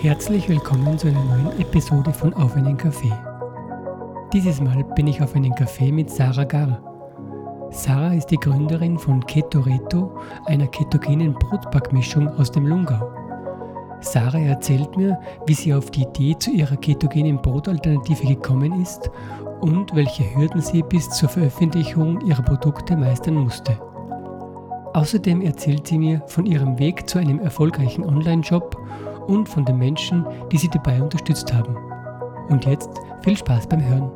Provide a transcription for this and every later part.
Herzlich willkommen zu einer neuen Episode von Auf einen Kaffee. Dieses Mal bin ich auf einen Kaffee mit Sarah Gar. Sarah ist die Gründerin von Keto Reto, einer ketogenen Brotbackmischung aus dem Lungau. Sarah erzählt mir, wie sie auf die Idee zu ihrer ketogenen Brotalternative gekommen ist und welche Hürden sie bis zur Veröffentlichung ihrer Produkte meistern musste. Außerdem erzählt sie mir von ihrem Weg zu einem erfolgreichen Online-Shop und von den Menschen, die sie dabei unterstützt haben. Und jetzt viel Spaß beim Hören.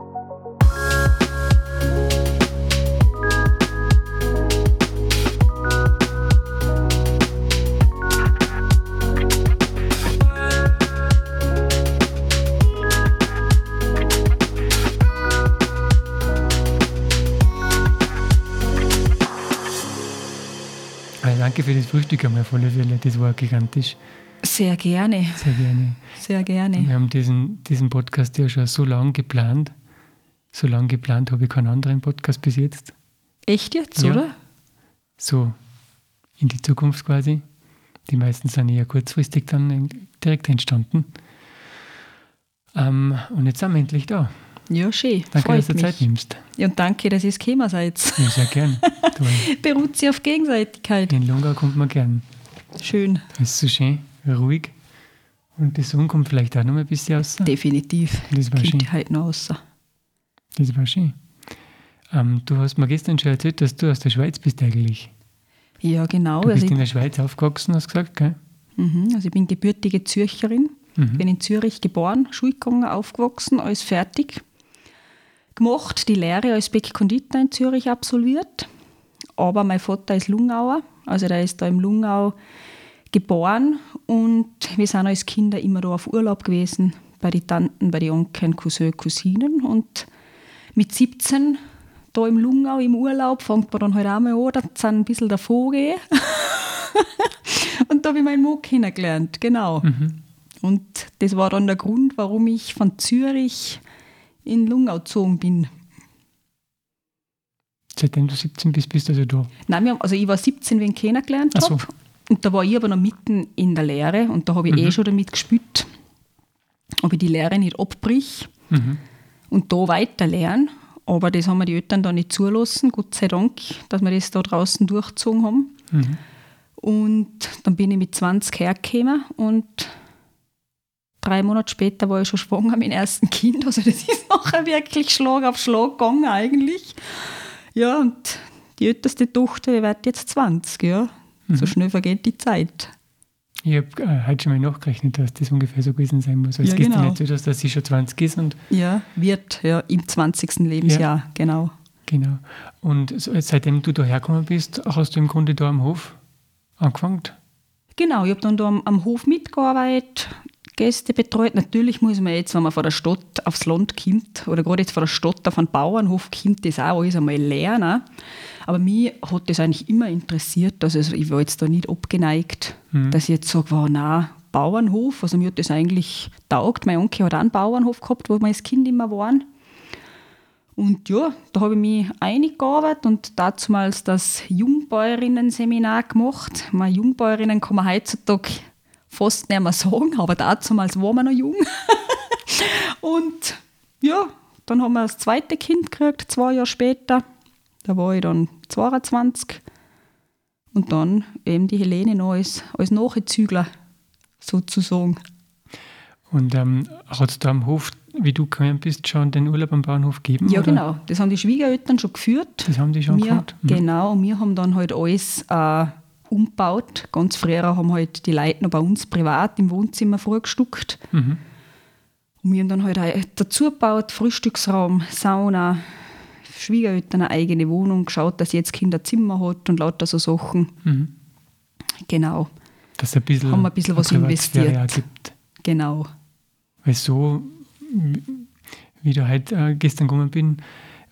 Also danke für das Frühstück einmal alle Fälle. Das war gigantisch. Sehr gerne. Sehr gerne. Sehr gerne. Wir haben diesen, diesen Podcast ja schon so lange geplant. So lange geplant habe ich keinen anderen Podcast bis jetzt. Echt jetzt, Ja. oder? So in die Zukunft quasi. Die meisten sind eher kurzfristig dann direkt entstanden. Ähm, und jetzt sind wir endlich da. Ja, schön. Danke, Freut dass du mich. Zeit nimmst. Ja, und danke, dass ihr es gekommen seid. Ja, sehr gern. Beruht sie auf Gegenseitigkeit. In Lungau kommt man gern. Schön. Da ist so schön, ruhig. Und die Sonne kommt vielleicht auch noch ein bisschen raus. Definitiv. Das war schön. heute noch raus. Das war schön. Ähm, du hast mir gestern schon erzählt, dass du aus der Schweiz bist eigentlich. Ja, genau. Du Also bist in ich, der Schweiz aufgewachsen, hast du gesagt, gell? mhm, also ich bin gebürtige Zürcherin. Mhm. Bin in Zürich geboren, Schule gegangen, aufgewachsen, alles fertig. Gemacht, die Lehre als Bäck-Konditor in Zürich absolviert. Aber mein Vater ist Lungauer, also der ist da im Lungau geboren und wir sind als Kinder immer da auf Urlaub gewesen, bei den Tanten, bei den Onkeln, Cousin, Cousinen und mit 17 da im Lungau im Urlaub fängt man dann halt auch mal an, da sind ein bisschen davor gehen. und da habe ich meinen Mann kennengelernt, genau. Und das war dann der Grund, warum ich von Zürich in Lungau gezogen bin. Seitdem du 17 bist, bist du also da. Nein, haben, also ich war 17, wenn ich kennengelernt Ach so. Und da war ich aber noch mitten in der Lehre und da habe ich Mhm. eh schon damit gespielt, ob ich die Lehre nicht abbrich Mhm. und da weiter lernen. Aber das haben mir die Eltern da nicht zulassen, Gott sei Dank, dass wir das da draußen durchgezogen haben. Mhm. Und dann bin ich mit 20 hergekommen und drei Monate später war ich schon schwanger mit dem ersten Kind. Also das ist nachher wirklich Schlag auf Schlag gegangen eigentlich. Ja, und die älteste Tochter die wird jetzt 20, ja. So schnell vergeht die Zeit. Ich habe äh, heute schon mal nachgerechnet, dass das ungefähr so gewesen sein muss. Als Ja, gestern genau. erzählt hast, dass sie schon 20 ist und Ja, wird, ja, im 20. Lebensjahr, genau. genau. Und so, seitdem du da hergekommen bist, hast du im Grunde da am Hof angefangen. Genau, ich habe dann da am, am Hof mitgearbeitet, Gäste betreut. Natürlich muss man jetzt, wenn man von der Stadt aufs Land kommt, oder gerade jetzt von der Stadt auf einen Bauernhof kommt, das auch alles einmal lernen. Aber mich hat das eigentlich immer interessiert. Also ich war jetzt da nicht abgeneigt, dass ich jetzt sage, wow, nein, Bauernhof. Also mir hat das eigentlich taugt. Mein Onkel hat auch einen Bauernhof gehabt, wo wir als Kind immer waren. Und ja, da habe ich mich eingearbeitet und damals das Jungbäuerinnen-Seminar gemacht. Meine Jungbäuerinnen kann man heutzutage fast nicht mehr sagen, aber damals war man noch jung. und ja, dann haben wir das zweite Kind gekriegt, zwei Jahre später. Da war ich dann 22. Und dann eben die Helene noch als, als Nachzügler sozusagen. Und ähm, hat es da am Hof, wie du gekommen bist, schon den Urlaub am Bauernhof gegeben? Ja, oder? genau. Das haben die Schwiegereltern schon geführt. Das haben die schon wir, gemacht? Mhm. Genau, und wir haben dann halt alles äh, umgebaut. Ganz früher haben halt die Leute noch bei uns privat im Wohnzimmer vorgestuckt. Mhm. Und wir haben dann halt auch dazu gebaut, Frühstücksraum, Sauna, Schwiegereltern eine eigene Wohnung, geschaut, dass jetzt Kinderzimmer hat und lauter so Sachen. Mhm. Genau, Dass ein bisschen, Haben wir ein bisschen was investiert. gibt. genau. Weil so, wie du heute äh, gestern gekommen bin,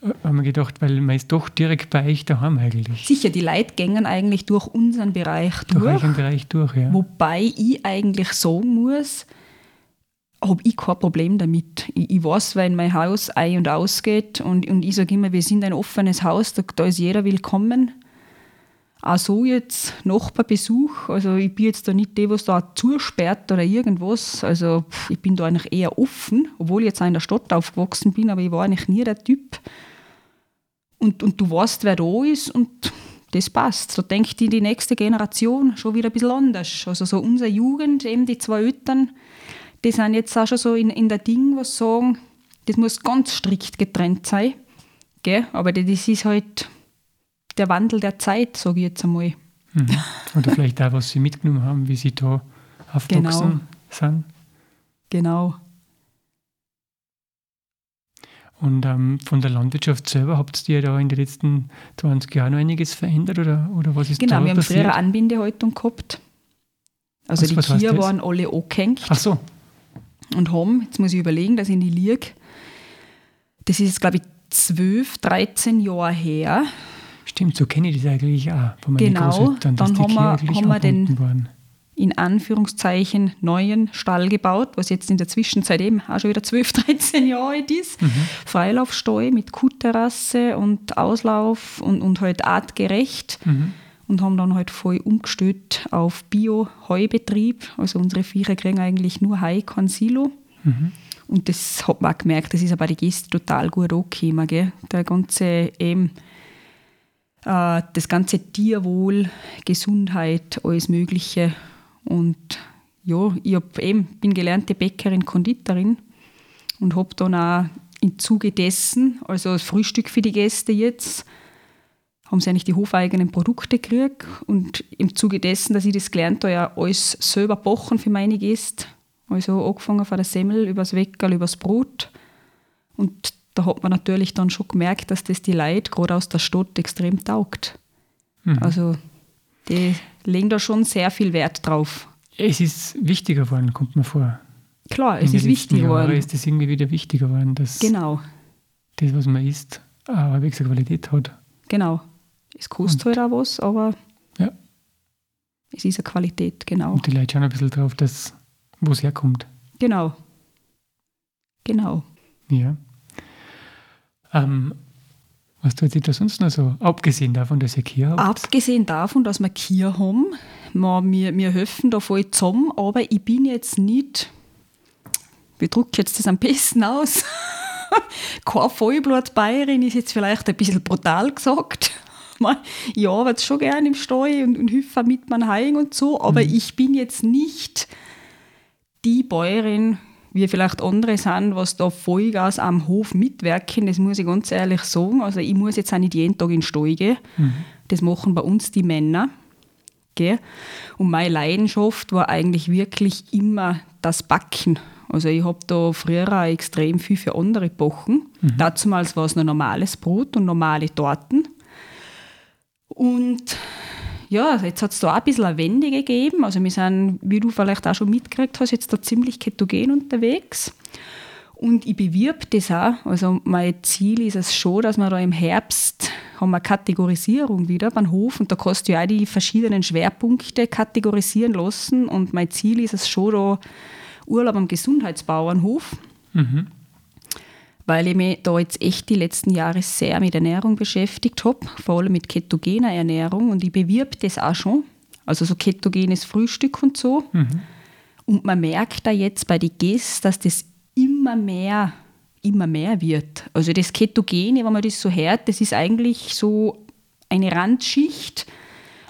äh, haben wir gedacht, weil man ist doch direkt bei euch daheim eigentlich. Sicher, die Leute gängen eigentlich durch unseren Bereich Durch durch. euren Bereich durch, ja. Wobei ich eigentlich sagen muss, habe ich kein Problem damit. Ich, ich weiß, wenn mein Haus ein- und ausgeht und, und ich sage immer, wir sind ein offenes Haus, da, da ist jeder willkommen. auch so jetzt Nachbarbesuch, also ich bin jetzt da nicht die, was da zusperrt oder irgendwas, also ich bin da eigentlich eher offen, obwohl ich jetzt auch in der Stadt aufgewachsen bin, aber ich war eigentlich nie der Typ. Und, und du weißt, wer da ist und das passt. So denkt die, die nächste Generation schon wieder ein bisschen anders. Also so unsere Jugend, eben die zwei Eltern, die sind jetzt auch schon so in, in der Ding, was sagen, das muss ganz strikt getrennt sein. Gell? Aber das ist halt der Wandel der Zeit, sage ich jetzt einmal. Mhm. Oder vielleicht auch, was sie mitgenommen haben, wie sie da aufgewachsen genau. sind. Genau. Und ähm, von der Landwirtschaft selber habt ihr da in den letzten 20 Jahren noch einiges verändert oder, oder was ist genau, da wir passiert? haben früher Anbindehaltung gehabt. Also was, die Tiere waren alle angehängt. Ach so. Und haben, jetzt muss ich überlegen, dass ich in die liege, das ist, glaube ich, 12, 13 Jahre her. Stimmt, so kenne ich das eigentlich auch von meinen genau, dann haben wir, haben wir den waren. in Anführungszeichen neuen Stall gebaut, was jetzt in der Zwischenzeit eben auch schon wieder 12, 13 Jahre alt ist. Mhm. Freilaufstall mit Kuhterrasse und Auslauf und, und halt artgerecht. Mhm. Und haben dann halt voll umgestellt auf Bio-Heubetrieb. Also unsere Viecher kriegen eigentlich nur Heu, kein Silo. Mhm. Und das hat man auch gemerkt, das ist aber die Gäste total gut angekommen. Gell? Der ganze, eben, äh, das ganze Tierwohl, Gesundheit, alles Mögliche. Und ja, ich hab eben, bin gelernte Bäckerin, Konditorin und habe dann auch im Zuge dessen, also das Frühstück für die Gäste jetzt, haben sie eigentlich die hofeigenen Produkte gekriegt. Und im Zuge dessen, dass ich das gelernt habe, ja alles selber backen für meine Gäste, also angefangen von der Semmel, übers Weckerl, übers Brot. Und da hat man natürlich dann schon gemerkt, dass das die Leute gerade aus der Stadt extrem taugt. Mhm. Also die legen da schon sehr viel Wert drauf. Es ist wichtiger geworden, kommt mir vor. Klar, es ist wichtiger geworden. ist es irgendwie wieder wichtiger geworden, dass genau. das, was man isst, eine halbwegs Qualität hat. Genau. Es kostet Und, halt auch was, aber ja. es ist eine Qualität, genau. Und die Leute schauen ein bisschen drauf, dass wo es herkommt. Genau. Genau. Ja. Ähm, was tut sich da sonst noch so? Abgesehen davon, dass ihr Kier habt? Abgesehen davon, dass wir Kier haben. Wir, wir helfen da voll zusammen, aber ich bin jetzt nicht, wie drücke jetzt das am besten aus? Kein Vollblut-Bayerin ist jetzt vielleicht ein bisschen brutal gesagt. Ich arbeite schon gerne im Stall und, und helfe mit meinem Heim und so, aber mhm. ich bin jetzt nicht die Bäuerin, wie vielleicht andere sind, was da Vollgas am Hof mitwirken, das muss ich ganz ehrlich sagen. Also ich muss jetzt auch nicht jeden Tag in den Stall gehen. Mhm. Das machen bei uns die Männer. Gell? Und meine Leidenschaft war eigentlich wirklich immer das Backen. Also ich habe da früher auch extrem viel für andere gebacken. Mhm. Dazumals war es noch normales Brot und normale Torten. Und ja, jetzt hat es da auch ein bisschen eine Wende gegeben. Also wir sind, wie du vielleicht auch schon mitgekriegt hast, jetzt da ziemlich ketogen unterwegs. Und ich bewirb das auch. Also mein Ziel ist es schon, dass wir da im Herbst haben wir Kategorisierung wieder beim Hof und da kannst du ja auch die verschiedenen Schwerpunkte kategorisieren lassen. Und mein Ziel ist es schon da Urlaub am Gesundheitsbauernhof. Mhm weil ich mich da jetzt echt die letzten Jahre sehr mit Ernährung beschäftigt habe, vor allem mit ketogener Ernährung und ich bewirb das auch schon, also so ketogenes Frühstück und so. Mhm. Und man merkt da jetzt bei den Gästen, dass das immer mehr, immer mehr wird. Also das Ketogene, wenn man das so hört, das ist eigentlich so eine Randschicht.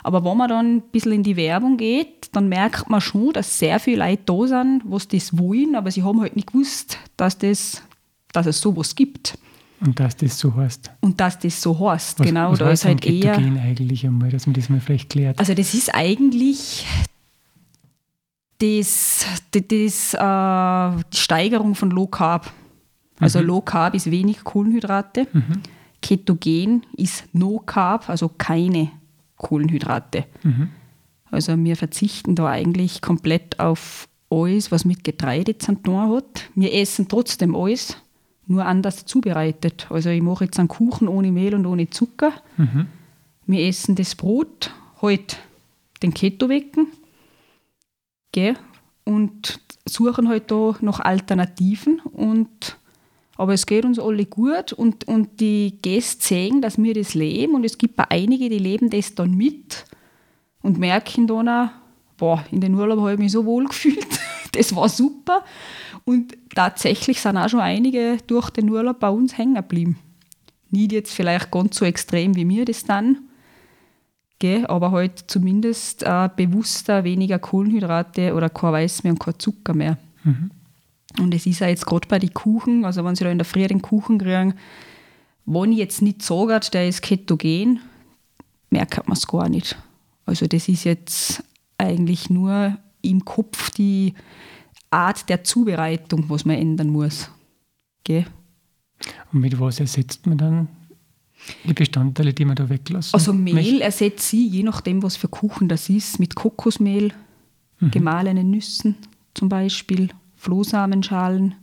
Aber wenn man dann ein bisschen in die Werbung geht, dann merkt man schon, dass sehr viele Leute da sind, was das wollen, aber sie haben halt nicht gewusst, dass das dass es sowas gibt. Und dass das so heißt. Und dass das so heißt, was, genau. Was da ist halt eher. eigentlich einmal, dass man das mal vielleicht klärt. Also, das ist eigentlich das, das, das äh, die Steigerung von Low Carb. Also, mhm. Low Carb ist wenig Kohlenhydrate. Mhm. Ketogen ist No Carb, also keine Kohlenhydrate. Mhm. Also, wir verzichten da eigentlich komplett auf alles, was mit Getreide zu tun hat. Wir essen trotzdem alles nur anders zubereitet. Also ich mache jetzt einen Kuchen ohne Mehl und ohne Zucker. Mhm. Wir essen das Brot, halt den Keto-Wecken und suchen halt da nach Alternativen. Und, aber es geht uns alle gut und, und die Gäste sehen, dass wir das leben und es gibt auch einige, die leben das dann mit. und merke dann auch, boah, in den Urlaub habe ich mich so wohl gefühlt. das war super. Und tatsächlich sind auch schon einige durch den Urlaub bei uns hängen geblieben. Nicht jetzt vielleicht ganz so extrem wie mir das dann, gell, aber halt zumindest äh, bewusster weniger Kohlenhydrate oder kein Weiß mehr und kein Zucker mehr. Mhm. Und es ist ja jetzt gerade bei den Kuchen, also wenn sie da in der Früh den Kuchen kriegen, wenn ich jetzt nicht sage, der ist ketogen, merkt man es gar nicht. Also das ist jetzt eigentlich nur im Kopf die Art der Zubereitung, was man ändern muss. Gell? Und mit was ersetzt man dann die Bestandteile, die man da weglassen Also Mehl ersetzt sie, je nachdem, was für Kuchen das ist, mit Kokosmehl, mhm. gemahlenen Nüssen zum Beispiel, Flohsamenschalen.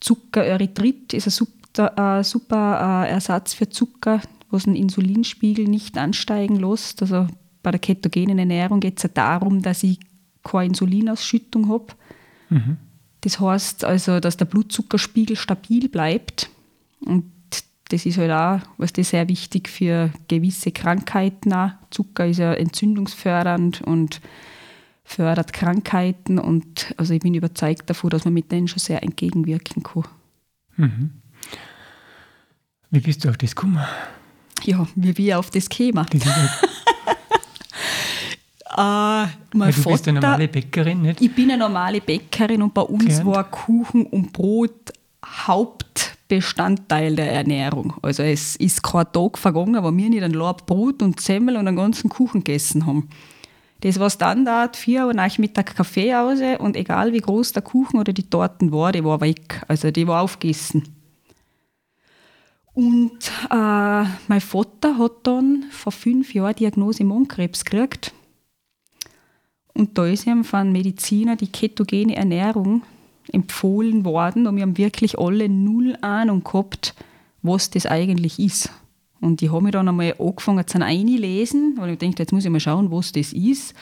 Zucker, Erythrit ist ein super, äh, super äh, Ersatz für Zucker, was den Insulinspiegel nicht ansteigen lässt. Also bei der ketogenen Ernährung geht es ja darum, dass ich keine Insulinausschüttung habe. Mhm. Das heißt also, dass der Blutzuckerspiegel stabil bleibt. Und das ist halt auch, was das sehr wichtig für gewisse Krankheiten auch. Zucker ist ja entzündungsfördernd und fördert Krankheiten und also ich bin überzeugt davon, dass man mit denen schon sehr entgegenwirken kann. Mhm. Wie bist du auf das gekommen? Ja, wie wir auf das kämen. Das Äh, mein du Vater, bist eine normale Bäckerin, nicht? Ich bin eine normale Bäckerin und bei uns Gelernt. war Kuchen und Brot Hauptbestandteil der Ernährung. Also es ist kein Tag vergangen, wo wir nicht ein Laub Brot und Semmel und einen ganzen Kuchen gegessen haben. Das war Standard, vier Uhr Nachmittag Kaffee aus und egal wie groß der Kuchen oder die Torten war, die war weg. Also die war aufgegessen. Und äh, mein Vater hat dann vor fünf Jahren Diagnose Mondkrebs gekriegt. Und da ist ihm von Mediziner die ketogene Ernährung empfohlen worden und wir haben wirklich alle null Ahnung gehabt, was das eigentlich ist. Und ich habe mich dann einmal angefangen zu einlesen, weil ich dachte, jetzt muss ich mal schauen, was das ist.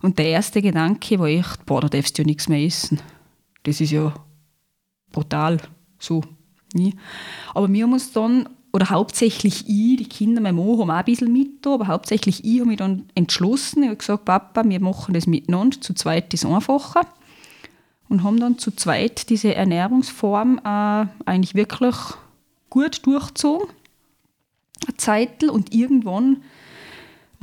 Und der erste Gedanke war echt, boah, da darfst du ja nichts mehr essen. Das ist ja brutal, so. Aber wir haben uns dann oder hauptsächlich ich, die Kinder, meine Mann haben auch ein bisschen mit, aber hauptsächlich ich habe mich dann entschlossen. Ich habe gesagt, Papa, wir machen das miteinander, zu zweit ist einfacher. Und haben dann zu zweit diese Ernährungsform äh, eigentlich wirklich gut durchgezogen. Eine Zeit und irgendwann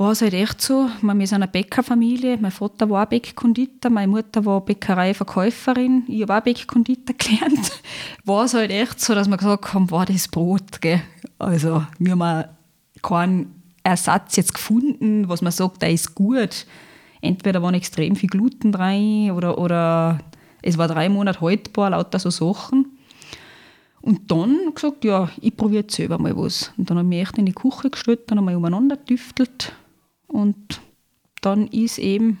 war es halt echt so, wir sind eine Bäckerfamilie, mein Vater war Bäckkonditor, meine Mutter war Bäckereiverkäuferin, ich habe auch Bäckkonditor gelernt, war es halt echt so, dass wir gesagt haben, war das Brot, gell? Also wir haben keinen Ersatz jetzt gefunden, was man sagt, der ist gut. Entweder waren extrem viel Gluten rein oder, oder es war drei Monate haltbar, lauter so Sachen. Und dann gesagt, ja, ich probiere jetzt selber mal was. Und dann habe ich mich echt in die Küche gestellt, dann haben wir umeinander getüftelt und dann ist eben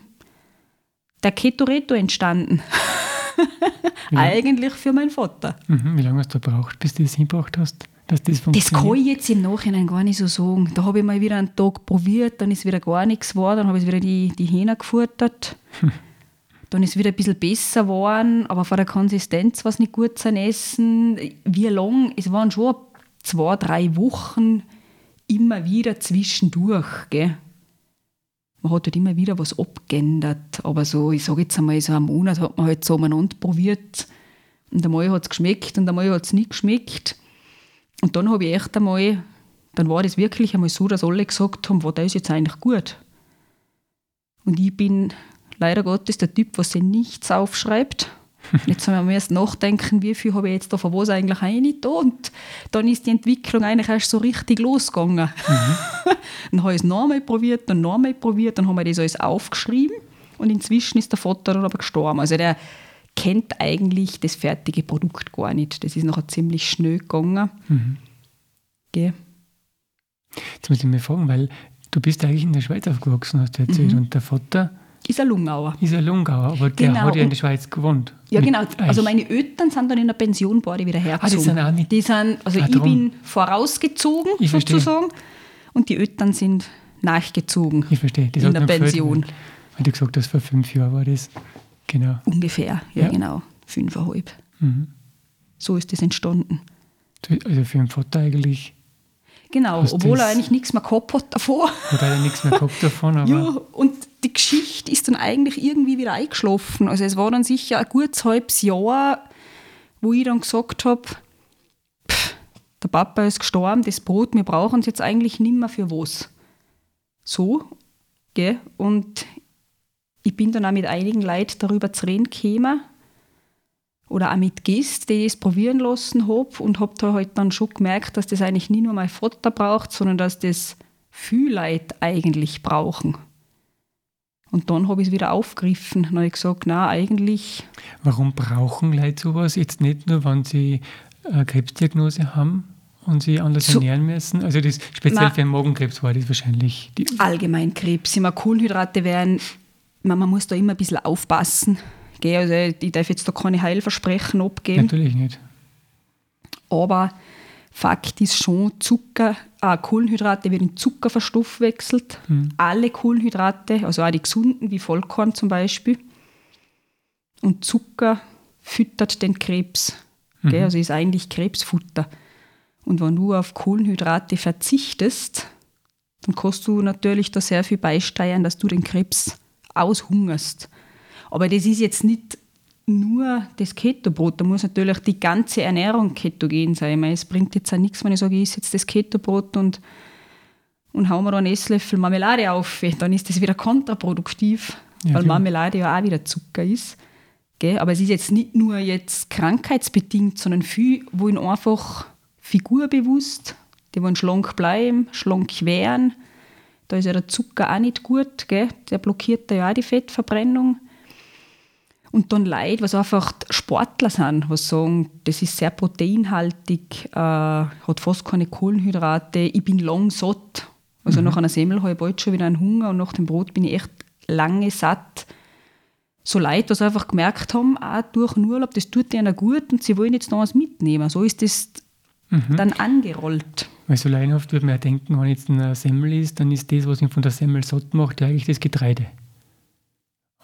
der Ketoreto entstanden. Eigentlich für meinen Vater. Mhm. Wie lange hast du gebraucht, bis du das hingebracht hast? Dass das, das kann ich jetzt im Nachhinein gar nicht so sagen. Da habe ich mal wieder einen Tag probiert, dann ist wieder gar nichts geworden, dann habe ich wieder die, die Hähner gefuttert. Dann ist es wieder ein bisschen besser geworden, aber von der Konsistenz war es nicht gut zu essen. Wie lang? Es waren schon zwei, drei Wochen immer wieder zwischendurch. Gell? man hat halt immer wieder was abgeändert. Aber so, ich sage jetzt einmal, so einen Monat hat man halt so umeinander probiert. Und einmal hat es geschmeckt und einmal hat es nicht geschmeckt. Und dann habe ich echt einmal, dann war das wirklich einmal so, dass alle gesagt haben, wow, das ist jetzt eigentlich gut. Und ich bin leider Gottes der Typ, was sich nichts aufschreibt. Jetzt haben wir erst nachdenken, wie viel habe ich jetzt da von was eigentlich rein Und dann ist die Entwicklung eigentlich erst so richtig losgegangen. Mhm. dann habe ich es nochmal probiert, dann nochmal probiert, dann haben wir das alles aufgeschrieben und inzwischen ist der Vater dann aber gestorben. Also der kennt eigentlich das fertige Produkt gar nicht. Das ist nachher ziemlich schnell gegangen. Mhm. Okay. Jetzt muss ich mich fragen, weil du bist eigentlich in der Schweiz aufgewachsen, hast du erzählt, mhm. und der Vater ist ein Lungauer. Ist ein Lungauer, aber der genau. hat ja in der Schweiz gewohnt. Ja, genau. Also meine Eltern sind dann in der Pension beide wieder hergezogen. Ah, die sind auch nicht. Die sind, also ah, ich bin vorausgezogen, ich sozusagen, und die Eltern sind nachgezogen. Ich verstehe. Das in der Pension. Gefällt, weil du gesagt hast, vor fünf Jahren war das. Genau. Ungefähr, ja, ja. genau. Fünfeinhalb. Mhm. So ist das entstanden. Also für den Vater eigentlich Genau, obwohl er eigentlich nichts mehr gehabt hat davor. Oder hat er nichts mehr gehabt davon, aber Ja, und die Geschichte ist dann eigentlich irgendwie wieder eingeschlafen. Also es war dann sicher ein gutes halbes Jahr, wo ich dann gesagt habe, der Papa ist gestorben, das Brot, wir brauchen es jetzt eigentlich nicht mehr für was. So, gell? Und ich bin dann auch mit einigen Leuten darüber zu reden gekommen, oder auch mit Gästen, die ich es probieren lassen habe und habe da halt dann schon gemerkt, dass das eigentlich nicht nur mein Vater braucht, sondern dass das viele Leute eigentlich brauchen. Und dann habe ich es wieder aufgegriffen. Dann habe ich gesagt, na eigentlich, warum brauchen Leute sowas? Jetzt nicht nur, wenn sie eine Krebsdiagnose haben und sie anders So- ernähren müssen. Also das speziell Na. für einen Magenkrebs war das wahrscheinlich die, allgemein Krebs. Immer Kohlenhydrate werden, man, man muss da immer ein bisschen aufpassen. Gell? Also ich darf jetzt da keine Heilversprechen abgeben. natürlich nicht. Aber Fakt ist schon, Zucker, äh, Kohlenhydrate werden in Zucker verstoffwechselt. Alle Kohlenhydrate, also auch die gesunden, wie Vollkorn zum Beispiel. Und Zucker füttert den Krebs. Gell? Also ist eigentlich Krebsfutter. Und wenn du auf Kohlenhydrate verzichtest, dann kannst du natürlich da sehr viel beisteuern, dass du den Krebs aushungerst. Aber das ist jetzt nicht nur das Ketobrot, da muss natürlich die ganze Ernährung ketogen sein. Ich meine, es bringt jetzt auch nichts, wenn ich sage, ich esse jetzt das Ketobrot und, und hau mir da einen Esslöffel Marmelade auf, dann ist das wieder kontraproduktiv, Ja, weil klar. Marmelade ja auch wieder Zucker ist. Gell? Aber es ist jetzt nicht nur jetzt krankheitsbedingt, sondern viel wollen einfach figurbewusst, die wollen schlank bleiben, schlank werden. Da ist ja der Zucker auch nicht gut, gell? der blockiert da ja auch die Fettverbrennung. Und dann Leute, was einfach Sportler sind, was sagen, das ist sehr proteinhaltig, äh, hat fast keine Kohlenhydrate, ich bin lang satt. Also nach einer Semmel habe ich bald schon wieder einen Hunger und nach dem Brot bin ich echt lange satt. So Leute, was einfach gemerkt haben, auch durch den Urlaub, das tut ihnen gut und sie wollen jetzt noch was mitnehmen. So ist das dann angerollt. Weil so laienhaft würde man ja denken, wenn jetzt eine Semmel ist, dann ist das, was ihn von der Semmel satt macht, ja eigentlich das Getreide.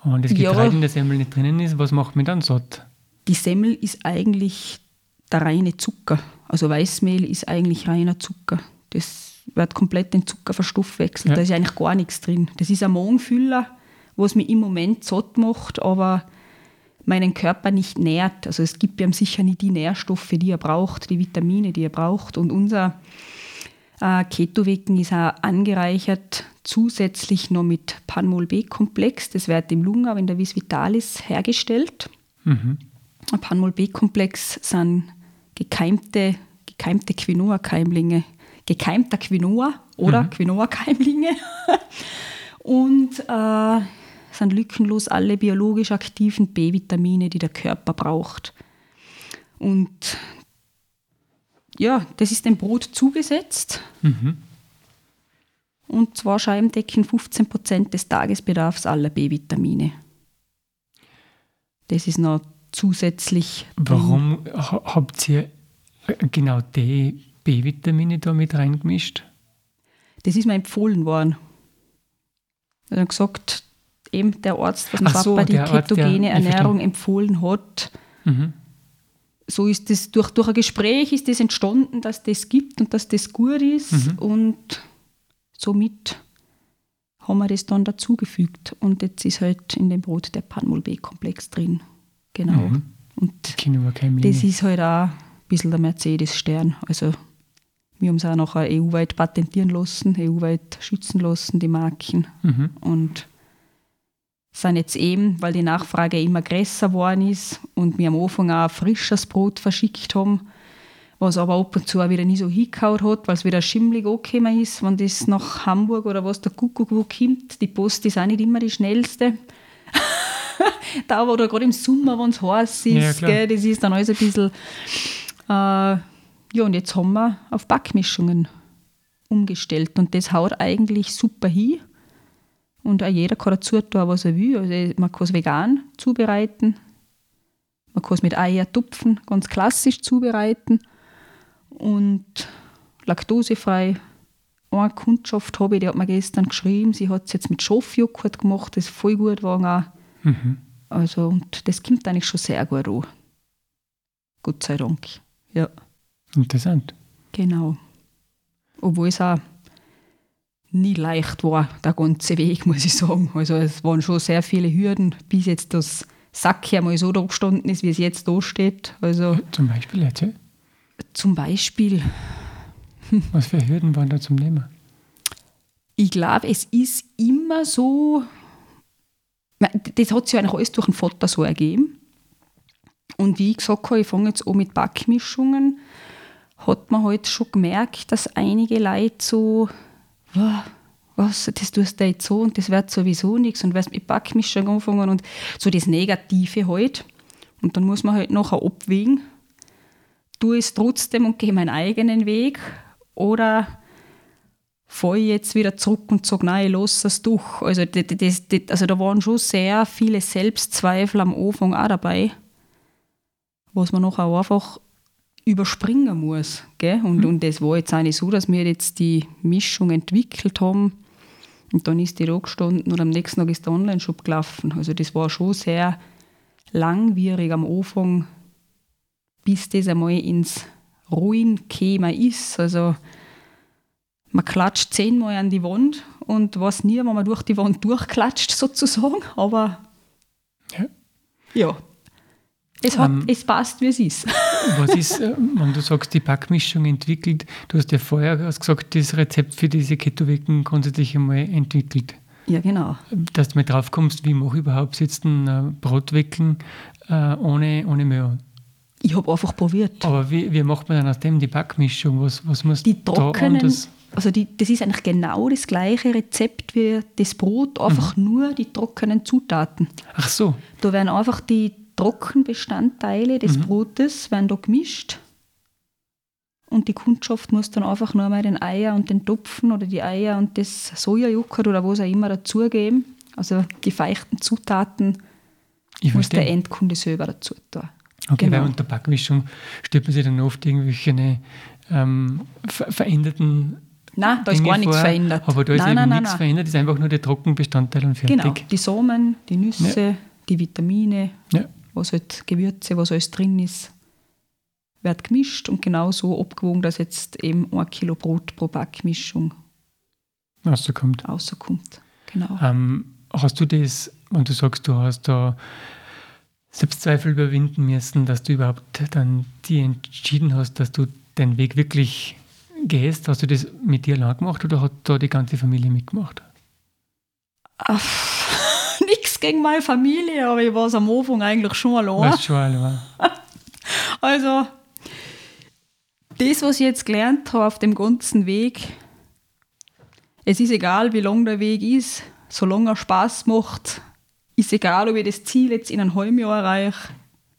Und wenn das Ja. Getreide in der Semmel nicht drinnen ist, was macht mich dann satt? Die Semmel ist eigentlich der reine Zucker. Also Weißmehl ist eigentlich reiner Zucker. Das wird komplett in Zucker verstoffwechselt. Ja. Da ist eigentlich gar nichts drin. Das ist ein Magenfüller, was mich im Moment satt macht, aber meinen Körper nicht nährt. Also es gibt ihm sicher nicht die Nährstoffe, die er braucht, die Vitamine, die er braucht. Und unser äh, Ketowecken ist auch angereichert zusätzlich noch mit Panmol-B-Komplex. Das wird im Lunga, in der Vis Vitalis hergestellt. Mhm. Panmol-B-Komplex sind gekeimte, gekeimte Quinoa-Keimlinge, gekeimter Quinoa oder Quinoa-Keimlinge. Und äh, sind lückenlos alle biologisch aktiven B-Vitamine, die der Körper braucht. Und ja, das ist dem Brot zugesetzt. Mhm. Und zwar Scheiben decken 15% des Tagesbedarfs aller B-Vitamine. Das ist noch zusätzlich. Warum ha habt ihr genau die B-Vitamine da mit reingemischt? Das ist mir empfohlen worden. Er hat gesagt, eben der Arzt, dem Ach so, Papa die ketogene ich Ernährung empfohlen hat. Mhm. So ist das, durch, durch ein Gespräch ist das entstanden, dass das gibt und dass das gut ist. Mhm. Und somit haben wir das dann dazugefügt. Und jetzt ist halt in dem Brot der Panmol-B-Komplex drin. Genau. Mhm. Und das ist halt auch ein bisschen der Mercedes-Stern. Also wir haben es auch nachher EU-weit patentieren lassen, EU-weit schützen lassen, die Marken. Mhm. Und sind jetzt eben, weil die Nachfrage immer größer geworden ist und wir am Anfang auch frisches Brot verschickt haben, was aber ab und zu auch wieder nie so hingehauen hat, weil es wieder schimmlig angekommen ist, wenn das nach Hamburg oder was der Kuckuck wo kommt. Die Post ist auch nicht immer die schnellste. da oder gerade im Sommer, wenn es heiß Ja, ist, klar. gell, das ist dann alles ein bisschen... Äh, ja, und jetzt haben wir auf Backmischungen umgestellt und das haut eigentlich super hin. Und auch jeder kann dazu tun, was er will. Also man kann es vegan zubereiten, man kann es mit Eier tupfen, ganz klassisch zubereiten und laktosefrei. Eine Kundschaft habe ich, die hat mir gestern geschrieben, sie hat es jetzt mit Schafjoghurt gemacht, das voll gut war auch. Mhm. Also, und das kommt eigentlich schon sehr gut an. Gott sei Dank. Ja, Interessant. genau. Obwohl es auch nie leicht war, der ganze Weg, muss ich sagen. Also es waren schon sehr viele Hürden, bis jetzt das Sack hier mal so da gestanden ist, wie es jetzt da steht. Also Zum Beispiel, erzähl. zum Beispiel, Was für Hürden waren da zum Nehmen? ich glaube, es ist immer so, das hat sich ja eigentlich alles durch den Vater so ergeben. Und wie ich gesagt habe, ich fange jetzt an mit Backmischungen, hat man halt schon gemerkt, dass einige Leute so, "Wow, was, das tust du jetzt so und das wird sowieso nichts und wirst mit Backmischung anfangen und so das Negative halt. Und dann muss man halt nachher abwägen, tue es trotzdem und gehe meinen eigenen Weg oder fahre ich jetzt wieder zurück und sage, nein, ich lasse es durch. Also, das, das, das, also da waren schon sehr viele Selbstzweifel am Anfang auch dabei, was man nachher einfach überspringen muss. Gell? Und, und das war jetzt nicht so, dass wir jetzt die Mischung entwickelt haben und dann ist die da gestanden und am nächsten Tag ist der Online-Shop gelaufen. Also das war schon sehr langwierig am Anfang, bis das einmal ins Ruin gekommen ist. Also man klatscht zehnmal an die Wand und weiß nie, wenn man durch die Wand durchklatscht sozusagen, aber Ja. ja, es, hat, Ähm. es passt, wie es ist. Was ist, äh, wenn du sagst, die Backmischung entwickelt, du hast ja vorher gesagt, das Rezept für diese Keto-Wecken grundsätzlich einmal entwickelt. Ja, genau. Dass du mal drauf kommst, wie mache ich überhaupt jetzt ein äh, Brotwecken äh, ohne, ohne Mehl. Ich habe einfach probiert. Aber wie, wie macht man dann aus dem die Backmischung? Was, was muss Die da trockenen, anders? also die, das ist eigentlich genau das gleiche Rezept wie das Brot, einfach nur die trockenen Zutaten. Ach so, Da werden einfach die Trockenbestandteile des Brotes werden da gemischt. Und die Kundschaft muss dann einfach nur mal den Eier und den Topfen oder die Eier und das Sojajoghurt oder was auch immer dazugeben. Also die feuchten Zutaten ich muss der verstehe. Endkunde selber dazu tun. Okay, genau. weil unter Backmischung stellt man sich dann oft irgendwelche ähm, ver veränderten Nein, da ist Dinge gar nichts vor, verändert. Aber da ist nein, eben nein, nein, nichts verändert, ist einfach nur der Trockenbestandteil und fertig. Genau, die Samen, die Nüsse, die Vitamine, Ja. Was halt Gewürze, was alles drin ist, wird gemischt und genau so abgewogen, dass jetzt eben ein Kilo Brot pro Backmischung rauskommt. rauskommt. Genau. Ähm, hast du das, wenn du sagst, du hast da Selbstzweifel überwinden müssen, dass du überhaupt dann die entschieden hast, dass du den Weg wirklich gehst? Hast du das mit dir lang gemacht oder hat da die ganze Familie mitgemacht? Nichts gegen meine Familie, aber ich war es am Anfang eigentlich schon allein. Weißt schon allein. Also, das, was ich jetzt gelernt habe auf dem ganzen Weg, es ist egal, wie lang der Weg ist, solange er Spaß macht, ist egal, ob ich das Ziel jetzt in einem halben Jahr erreiche,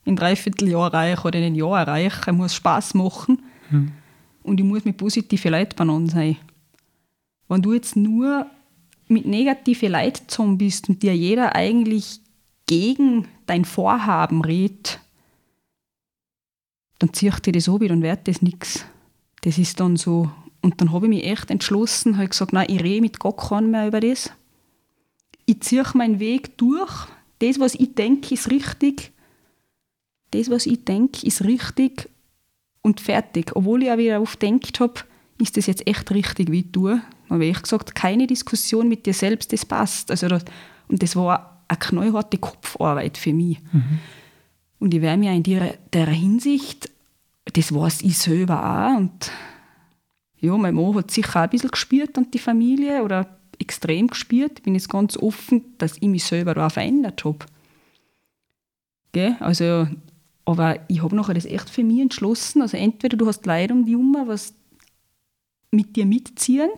in einem Dreivierteljahr erreiche oder in einem Jahr erreiche, er muss Spaß machen und ich muss mit positiven Leuten beieinander sein. Wenn du jetzt nur mit negativen Leuten bist und dir jeder eigentlich gegen dein Vorhaben redet, dann zieht dir das ab, dann wird das nichts. Das ist dann so. Und dann habe ich mich echt entschlossen, habe gesagt, nein, ich rede mit gar keinem mehr über das. Ich ziehe meinen Weg durch. Das, was ich denke, ist richtig. Das, was ich denke, ist richtig und fertig. Obwohl ich auch wieder oft gedacht habe, ist das jetzt echt richtig, wie ich tue. Habe ich gesagt, keine Diskussion mit dir selbst, das passt. Also das, und das war eine knallharte Kopfarbeit für mich. Und ich werde mir in der, der Hinsicht, das weiß ich selber auch. Und ja, mein Mann hat sicher auch ein bisschen gespürt und die Familie oder extrem gespürt. Ich bin jetzt ganz offen, dass ich mich selber da auch verändert habe. Gell? Also, aber ich habe nachher das echt für mich entschlossen. Also entweder du hast Leute um die herum, was mit dir mitziehen,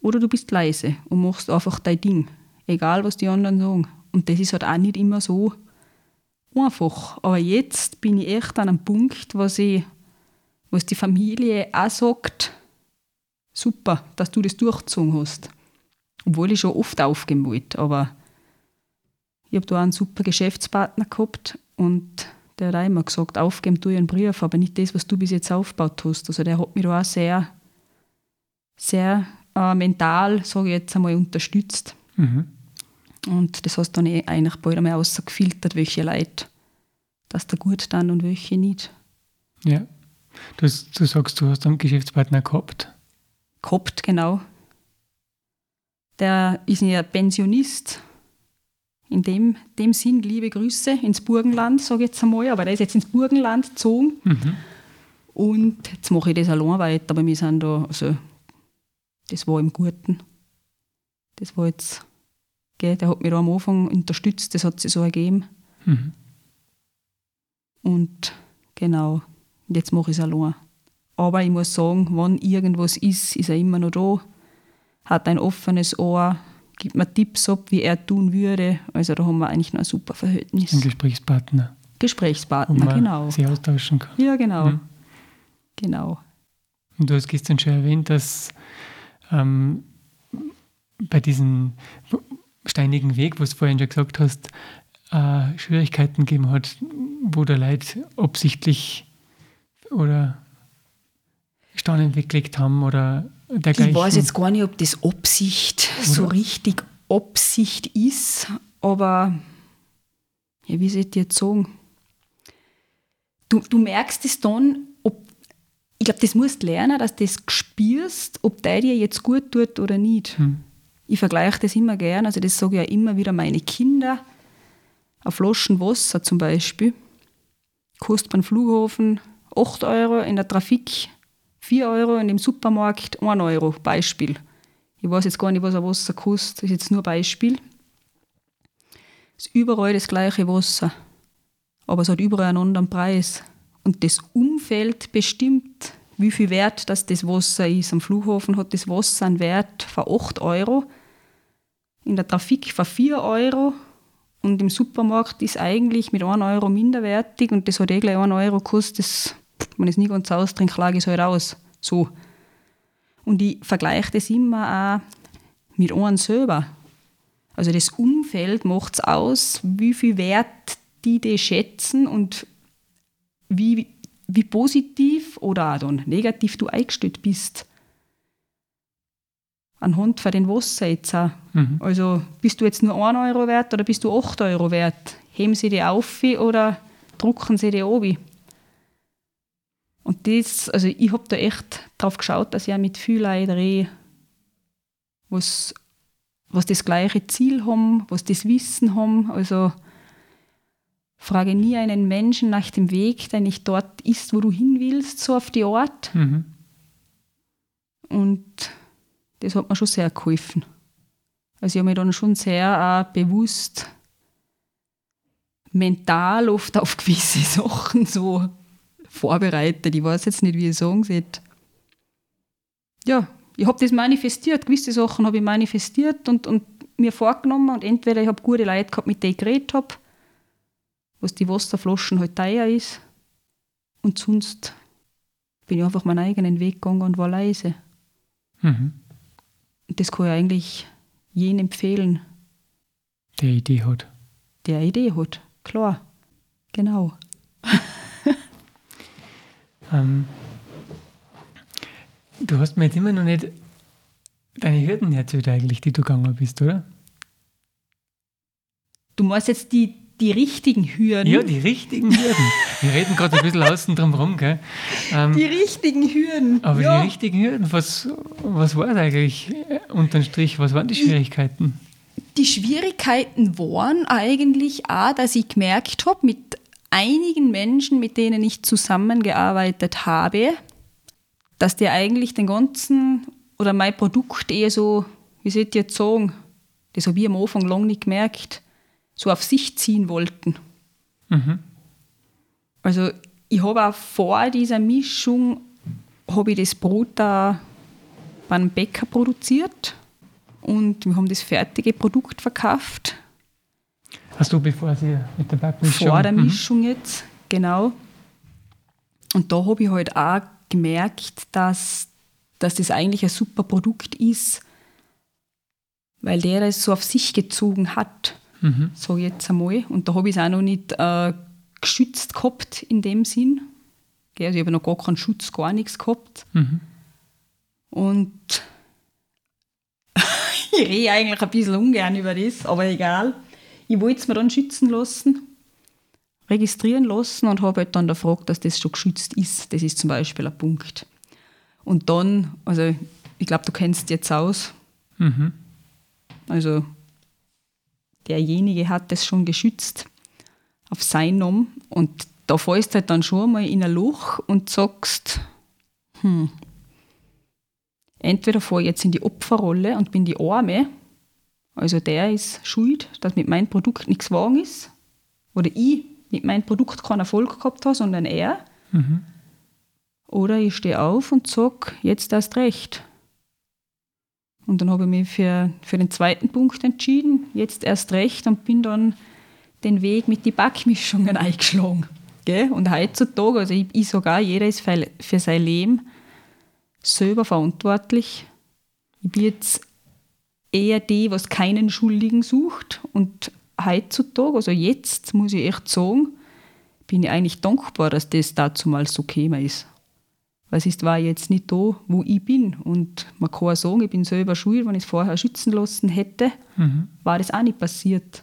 oder du bist leise und machst einfach dein Ding. Egal, was die anderen sagen. Und das ist halt auch nicht immer so einfach. Aber jetzt bin ich echt an einem Punkt, was, ich, was die Familie auch sagt, super, dass du das durchgezogen hast. Obwohl ich schon oft aufgeben wollte. Aber ich habe da einen super Geschäftspartner gehabt und der hat auch immer gesagt, aufgeben tue ich einen Brief, aber nicht das, was du bis jetzt aufgebaut hast. Also der hat mich da auch sehr, sehr äh, mental, sage ich jetzt einmal, unterstützt. Mhm. Und das hast dann eh eigentlich bald einmal rausgefiltert, welche Leute das da gut dann und welche nicht. Ja. Du, du sagst, du hast einen Geschäftspartner gehabt. Gehabt, genau. Der ist ja Pensionist. In dem, dem Sinn, liebe Grüße ins Burgenland, sage ich jetzt einmal. Aber der ist jetzt ins Burgenland gezogen. Mhm. Und jetzt mache ich das allein weiter. Aber wir sind da, also, das war im Guten. Das war jetzt, gell, der hat mich da am Anfang unterstützt, das hat sich so ergeben. Mhm. Und genau, jetzt mache ich es allein. Aber ich muss sagen, wenn irgendwas ist, ist er immer noch da, hat ein offenes Ohr, gibt mir Tipps ab, wie er tun würde. Also da haben wir eigentlich noch ein super Verhältnis. Ein Gesprächspartner. Gesprächspartner, man genau. sich austauschen kann. Ja, genau. Mhm. Genau. Und du hast gestern schon erwähnt, dass ähm, bei diesem steinigen Weg, was du vorhin schon gesagt hast, äh, Schwierigkeiten gegeben hat, wo der Leute absichtlich oder Steine weggelegt haben oder dergleichen. Ich weiß jetzt gar nicht, ob das Absicht so Oder? richtig Absicht ist, aber ja, wie soll ich dir jetzt sagen? Du, du merkst es dann, ich glaube, das musst du lernen, dass du das spürst, ob der dir jetzt gut tut oder nicht. Hm. Ich vergleiche das immer gern, also das sage ich ja immer wieder meine Kinder. Ein Flaschen Wasser zum Beispiel kostet beim Flughafen 8 Euro, in der Trafik 4 Euro und im Supermarkt 1 Euro, Beispiel. Ich weiß jetzt gar nicht, was ein Wasser kostet, das ist jetzt nur Beispiel. Es ist überall das gleiche Wasser, aber es hat überall einen anderen Preis. Und das Umfeld bestimmt, wie viel wert das, das Wasser ist. Am Flughafen hat das Wasser einen Wert von 8 Euro, in der Trafik von 4 Euro und im Supermarkt ist eigentlich mit 1 Euro minderwertig und das hat eh gleich 1 Euro gekostet. Das, wenn ich es nie ganz austrinke, lage ich es halt aus. So. Und ich vergleiche das immer auch mit einem selber. Also das Umfeld macht es aus, wie viel Wert die das schätzen und wie, wie positiv oder auch dann negativ du eingestellt bist. Anhand von den auch. Mhm. Also bist du jetzt nur 1 Euro wert oder bist du 8 Euro wert? Heben sie die auf oder drucken sie die oben? Und das, also ich habe da echt drauf geschaut, dass ich auch mit vielen Leuten rede, was, was das gleiche Ziel haben, was das Wissen haben. Also frage nie einen Menschen nach dem Weg, der nicht dort ist, wo du hin willst, so auf die Art. Mhm. Und das hat mir schon sehr geholfen. Also ich habe mich dann schon sehr auch bewusst mental oft auf gewisse Sachen so vorbereitet. Ich weiß jetzt nicht, wie ich sagen soll. Ja, ich habe das manifestiert. Gewisse Sachen habe ich manifestiert und, und mir vorgenommen. Und entweder ich habe gute Leute gehabt, mit denen ich geredet habe, was die Wasserflaschen halt teuer ist. Und sonst bin ich einfach meinen eigenen Weg gegangen und war leise. Mhm. Und das kann ich eigentlich jeden empfehlen, Der Idee hat. der Idee hat. Klar. Genau. Ähm, du hast mir jetzt immer noch nicht deine Hürden erzählt eigentlich, die du gegangen bist, oder? Du meinst jetzt die, die richtigen Hürden. Ja, die richtigen Hürden. Wir reden gerade ein bisschen außen drum rum, gell? Ähm, Die richtigen Hürden. aber ja. die richtigen Hürden, was, was war eigentlich äh, unterm Strich? Was waren die Schwierigkeiten? die Schwierigkeiten waren eigentlich auch, dass ich gemerkt habe, mit einigen Menschen, mit denen ich zusammengearbeitet habe, dass die eigentlich den ganzen oder mein Produkt eher so, wie soll ich jetzt sagen, das habe ich am Anfang lange nicht gemerkt, so auf sich ziehen wollten. Mhm. Also ich habe auch vor dieser Mischung, habe ich das Brot da beim Bäcker produziert und wir haben das fertige Produkt verkauft, Hast du, bevor sie mit der Backmischung... vor der Mhm. Mischung jetzt, genau. Und da habe ich halt auch gemerkt, dass, dass das eigentlich ein super Produkt ist, weil der das so auf sich gezogen hat, Mhm. so jetzt einmal. Und da habe ich es auch noch nicht äh, geschützt gehabt in dem Sinn. Also ich habe noch gar keinen Schutz, gar nichts gehabt. Mhm. Und ich rede eigentlich ein bisschen ungern über das, aber egal. Ich wollte es mir dann schützen lassen. registrieren lassen und habe halt dann gefragt, dass das schon geschützt ist. Das ist zum Beispiel ein Punkt. Und dann, also ich glaube, du kennst jetzt aus. Mhm. Also derjenige hat das schon geschützt auf sein Namen. Und da fällst du halt dann schon mal in ein Loch und sagst, hm, entweder fahre ich jetzt in die Opferrolle und bin die Arme, also der ist schuld, dass mit meinem Produkt nichts wagen ist, oder ich mit meinem Produkt keinen Erfolg gehabt habe, sondern er. Mhm. Oder ich stehe auf und sage, jetzt erst recht. Und dann habe ich mich für, für den zweiten Punkt entschieden, jetzt erst recht und bin dann den Weg mit den Backmischungen eingeschlagen. Gell? Und heutzutage, also ich, ich sogar, jeder ist für, für sein Leben selber verantwortlich. Ich bin jetzt eher die, was keinen Schuldigen sucht. Und heutzutage, also jetzt muss ich echt sagen, bin ich eigentlich dankbar, dass das dazu mal so gekommen ist. Weil es war jetzt nicht da, wo ich bin. Und man kann auch sagen, ich bin selber schuld, wenn ich es vorher schützen lassen hätte, Mhm. war das auch nicht passiert.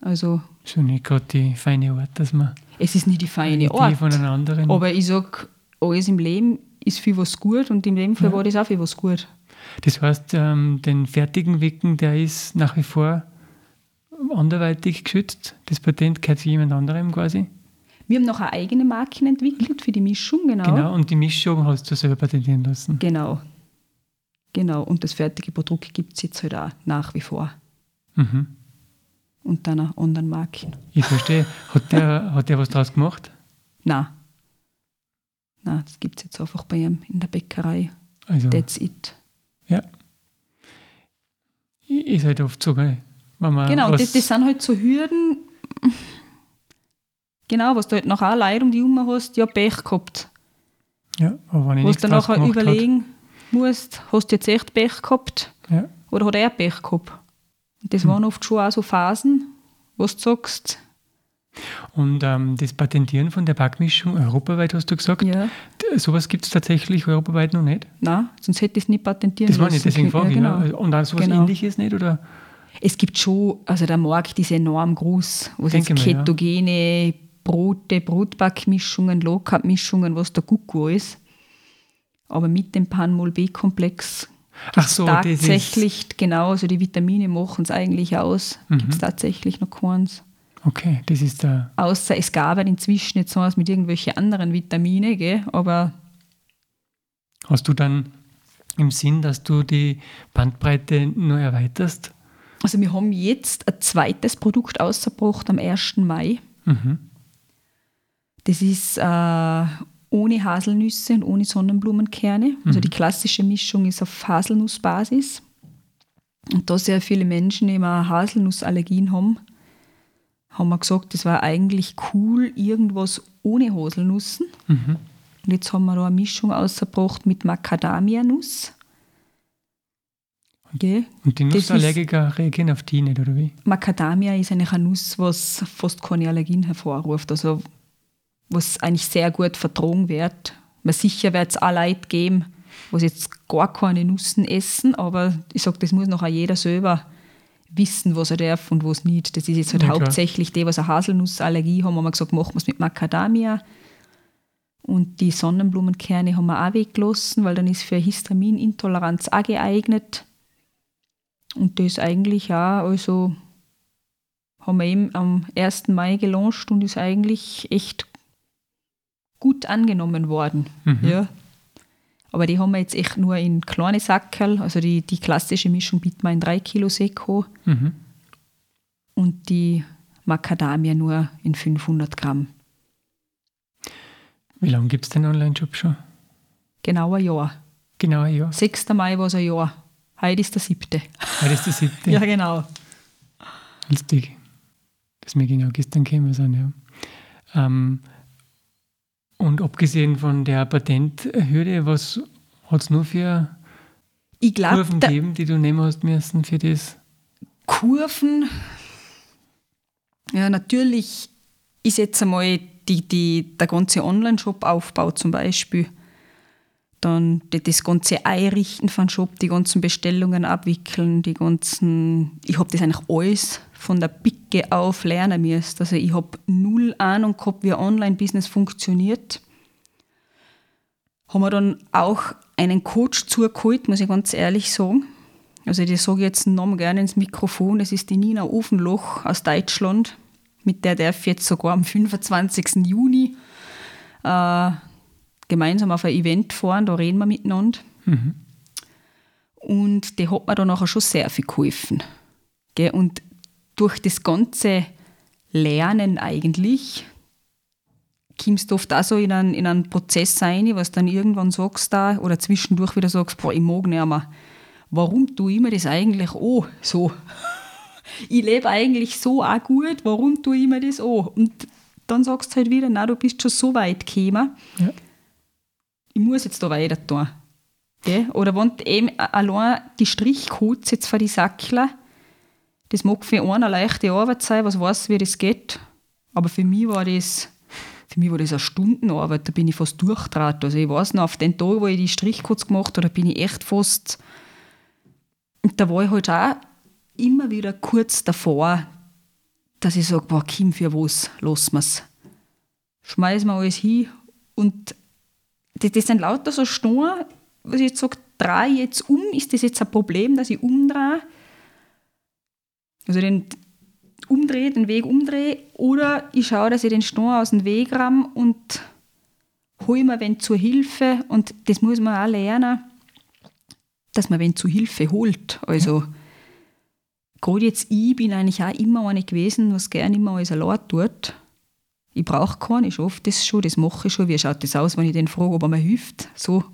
Also Schon nicht gerade die feine Art, dass man es ist nicht die feine Art. von einer anderen. Aber ich sage, alles im Leben ist für was gut und in dem Fall Ja. war das auch für was gut. Das heißt, ähm, den fertigen Wicken, der ist nach wie vor anderweitig geschützt. Das Patent gehört zu jemand anderem quasi. Wir haben noch eine eigene Marke entwickelt für die Mischung, genau. Genau. Und die Mischung hast du selber patentieren lassen. Genau. Genau. Und das fertige Produkt gibt es jetzt halt auch nach wie vor. Mhm. Und dann auch anderen Marken. Ich verstehe. Hat der, hat der was draus gemacht? Nein. Nein, das gibt es jetzt einfach bei ihm in der Bäckerei. Also, That's it. ist halt oft so, gell? wenn man Genau, das, das sind halt so Hürden, genau, was du halt nachher auch Leute um die Herum hast, ja Pech gehabt. Ja, aber wenn ich Wo du dann nachher überlegen musst, hast du jetzt echt Pech gehabt Hat. Ja. oder hat er Pech gehabt? Und das Hm. waren oft schon auch so Phasen, wo du sagst, Und ähm, das Patentieren von der Backmischung europaweit, hast du gesagt, ja, sowas gibt es tatsächlich europaweit noch nicht. nein, sonst hätte ich es nicht patentieren Das ich, lassen deswegen frage ich. ja, genau. Ja. Und auch sowas Genau. ähnliches nicht? Oder? Es gibt schon, also der Markt ist enorm groß, wo es jetzt mal, ja. Brote, Brotbackmischungen, Low-Carb-Mischungen, was der Gucko ist. Aber mit dem Pan-Mol-B-Komplex Ach so, das ist. tatsächlich, genau, also die Vitamine machen es eigentlich aus, Mhm. gibt es tatsächlich noch keins. Okay, das ist der. Außer es gab halt inzwischen jetzt was mit irgendwelchen anderen Vitamine, gell? aber Hast du dann im Sinn, dass du die Bandbreite nur erweiterst? also wir haben jetzt ein zweites Produkt ausgebracht am 1. Mai. Mhm. Das ist äh, ohne Haselnüsse und ohne Sonnenblumenkerne. Also Mhm. die klassische Mischung ist auf Haselnussbasis. Und da sehr viele Menschen immer Haselnussallergien haben, haben wir gesagt, das war eigentlich cool, irgendwas ohne Haselnussen. Mhm. Und jetzt haben wir da eine Mischung ausgebracht mit Macadamia-Nuss. Okay. Und die Nussallergiker reagieren auf die nicht, oder wie? Macadamia ist eigentlich eine Nuss, was fast keine Allergien hervorruft. Also was eigentlich sehr gut vertragen wird. Weil sicher wird es auch Leute geben, was jetzt gar keine Nussen essen, aber ich sage, das muss nachher jeder selber wissen, was er darf und was nicht. Das ist jetzt halt Ja, klar. hauptsächlich die, was eine Haselnussallergie haben, haben wir gesagt, machen wir es mit Macadamia. Und die Sonnenblumenkerne haben wir auch weggelassen, weil dann ist für Histaminintoleranz auch geeignet. Und das eigentlich auch, also haben wir eben am 1. Mai gelauncht und ist eigentlich echt gut angenommen worden. Mhm. Ja. Aber die haben wir jetzt echt nur in kleine Sackerl, also die, die klassische Mischung bieten wir in 3 Kilo Seko Mhm. und die Macadamia nur in 500 Gramm. Wie lange gibt es den Online-Shop schon? Genau ein Jahr. Genau ein Jahr. 6. Mai war es ein Jahr. Heute ist der 7. Heute ist der siebte. Ja, genau. Lustig. Das mir genau gestern gekommen sind, ja. Ähm, und abgesehen von der Patenthürde, was hat es nur für Ich glaube, Kurven gegeben, die du nehmen hast müssen für das? Kurven. Ja, natürlich ist jetzt einmal die, die, der ganze Online-Shop-Aufbau zum Beispiel. Dann das ganze Einrichten von Shop, die ganzen Bestellungen abwickeln, die ganzen. Ich habe das eigentlich alles von der Picke auf lernen müsst. Also ich habe null Ahnung gehabt, wie ein Online-Business funktioniert. Haben wir dann auch einen Coach zugeholt, muss ich ganz ehrlich sagen. Also die sage ich jetzt noch gerne ins Mikrofon. Das ist die Nina Ofenloch aus Deutschland. Mit der darf ich jetzt sogar am 25. Juni äh, gemeinsam auf ein Event fahren. Da reden wir miteinander. Mhm. Und die hat mir dann nachher schon sehr viel geholfen. Und durch das ganze Lernen eigentlich kommst du oft auch so in einen, in einen Prozess rein, was dann irgendwann sagst da oder zwischendurch wieder sagst, boah, ich mag nicht mehr. Warum tue ich mir das eigentlich auch so? ich lebe eigentlich so auch gut, warum tue ich mir das auch? Und dann sagst du halt wieder, na, du bist schon so weit gekommen, ja. ich muss jetzt da weiter tun. Gell? Oder wenn eben allein die Strichcodes jetzt für die Sackler, das mag für einen eine leichte Arbeit sein, was weiß, wie das geht. Aber für mich war das, für mich war das eine Stundenarbeit, da bin ich fast durchdraht. Also ich weiß noch, auf den Tag, wo ich die Strichcodes gemacht habe, da bin ich echt fast, da war ich halt auch immer wieder kurz davor, dass ich sage, boah, Kim, für was, lassen wir es. Schmeißen wir alles hin und das, das sind lauter so Stunden, was ich jetzt sage, drehe jetzt um, ist das jetzt ein Problem, dass ich umdrehe? Also den umdrehe, den Weg umdrehe, oder ich schaue, dass ich den Stein aus dem Weg ramm und hole mir wenn zur Hilfe und das muss man auch lernen, dass man wenn zu Hilfe holt. Also ja. gerade jetzt ich bin eigentlich auch immer eine gewesen, was gerne immer alles allein tut. Ich brauche keinen, ich schaffe das schon, das mache ich schon. Wie schaut das aus, wenn ich den frage, ob er mir hilft? So?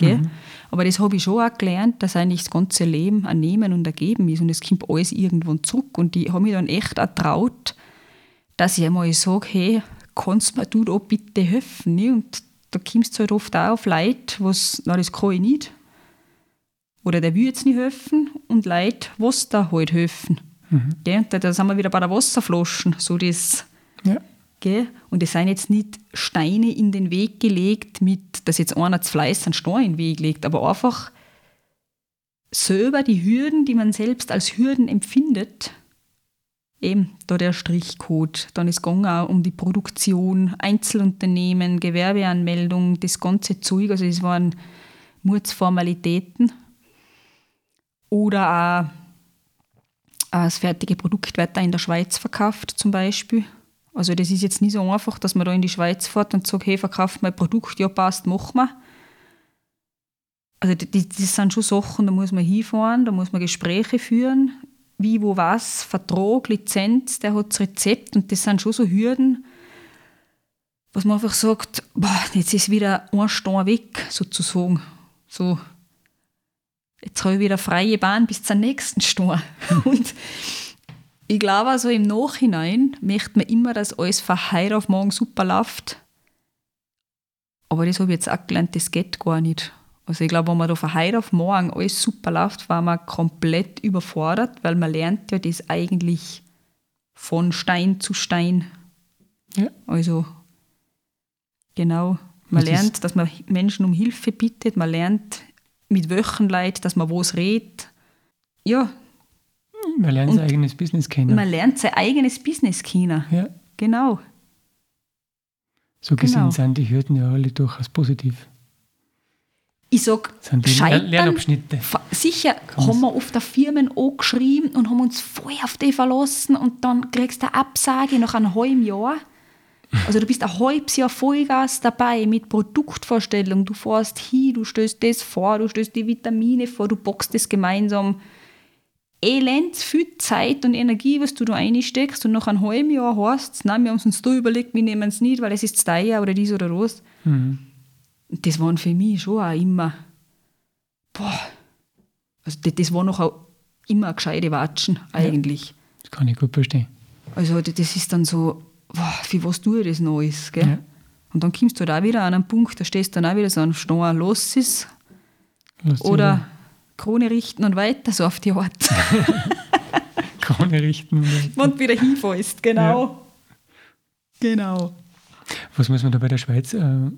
Mhm. Aber das habe ich schon auch gelernt, dass eigentlich das ganze Leben ein Nehmen und ein Geben ist und es kommt alles irgendwann zurück. Und ich habe mich dann echt auch traut, dass ich einmal sage, hey, kannst mir du da bitte helfen? Ne? Und da kommst du halt oft auch auf Leute, was, na, das kann ich nicht. Oder der will jetzt nicht helfen und Leute, was da halt helfen. Mhm. Gell? Da, da sind wir wieder bei der Wasserflaschen, so das... Ja. Gell? Und es sind jetzt nicht Steine in den Weg gelegt, mit, dass jetzt einer zu Fleiß einen Stein in den Weg legt, aber einfach selber die Hürden, die man selbst als Hürden empfindet, eben da der Strichcode, dann ist es auch um die Produktion, Einzelunternehmen, Gewerbeanmeldung, das ganze Zeug, also es waren Mutsformalitäten. Oder auch das fertige Produkt wird in der Schweiz verkauft zum Beispiel. Also das ist jetzt nicht so einfach, dass man da in die Schweiz fährt und sagt, hey, verkauft mein Produkt, ja passt, mach mal. Also das, das sind schon Sachen, da muss man hinfahren, da muss man Gespräche führen, wie, wo, was, Vertrag, Lizenz, der hat das Rezept und das sind schon so Hürden, was man einfach sagt, boah, jetzt ist wieder ein Stein weg, sozusagen. So, jetzt habe ich wieder freie Bahn bis zum nächsten Stein. und ich glaube, also im Nachhinein möchte man immer, dass alles von heute auf morgen super läuft. Aber das habe ich jetzt auch gelernt, das geht gar nicht. Also ich glaube, wenn man da von heute auf morgen alles super läuft, war man komplett überfordert, weil man lernt ja das eigentlich von Stein zu Stein. Ja. Also genau, man das lernt, dass man Menschen um Hilfe bittet, man lernt mit welchen Leuten, dass man was redet. Ja, man lernt sein eigenes Business kennen. Man lernt sein eigenes Business kennen. Ja. Genau. So gesehen genau. sind die Hürden ja alle durchaus positiv. Ich sage, Scheitern, Lernabschnitte. Sicher Komm's. haben wir oft auf Firmen angeschrieben und haben uns voll auf die verlassen und dann kriegst du eine Absage nach einem halben Jahr. Also du bist ein halbes Jahr Vollgas dabei mit Produktvorstellung. Du fährst hin, du stößt das vor, du stößt die Vitamine vor, du boxst das gemeinsam elends viel Zeit und Energie, was du da reinsteckst und nach einem halben Jahr heißt nein, wir haben uns da überlegt, wir nehmen es nicht, weil es ist teuer oder dies oder das. Mhm. Das waren für mich schon auch immer, boah, also das, das war noch auch immer gescheite Watschen eigentlich. Ja, das kann ich gut verstehen. Also das ist dann so, boah, für was tue ich das Neues, gell? Ja. Und dann kommst du da halt wieder an einen Punkt, da stehst du dann auch wieder so ein Stein, los ist. Oder Krone richten und weiter, so auf die Art. Krone richten. Und wieder hinfällst, genau. Ja. Genau. Was muss man da bei der Schweiz äh,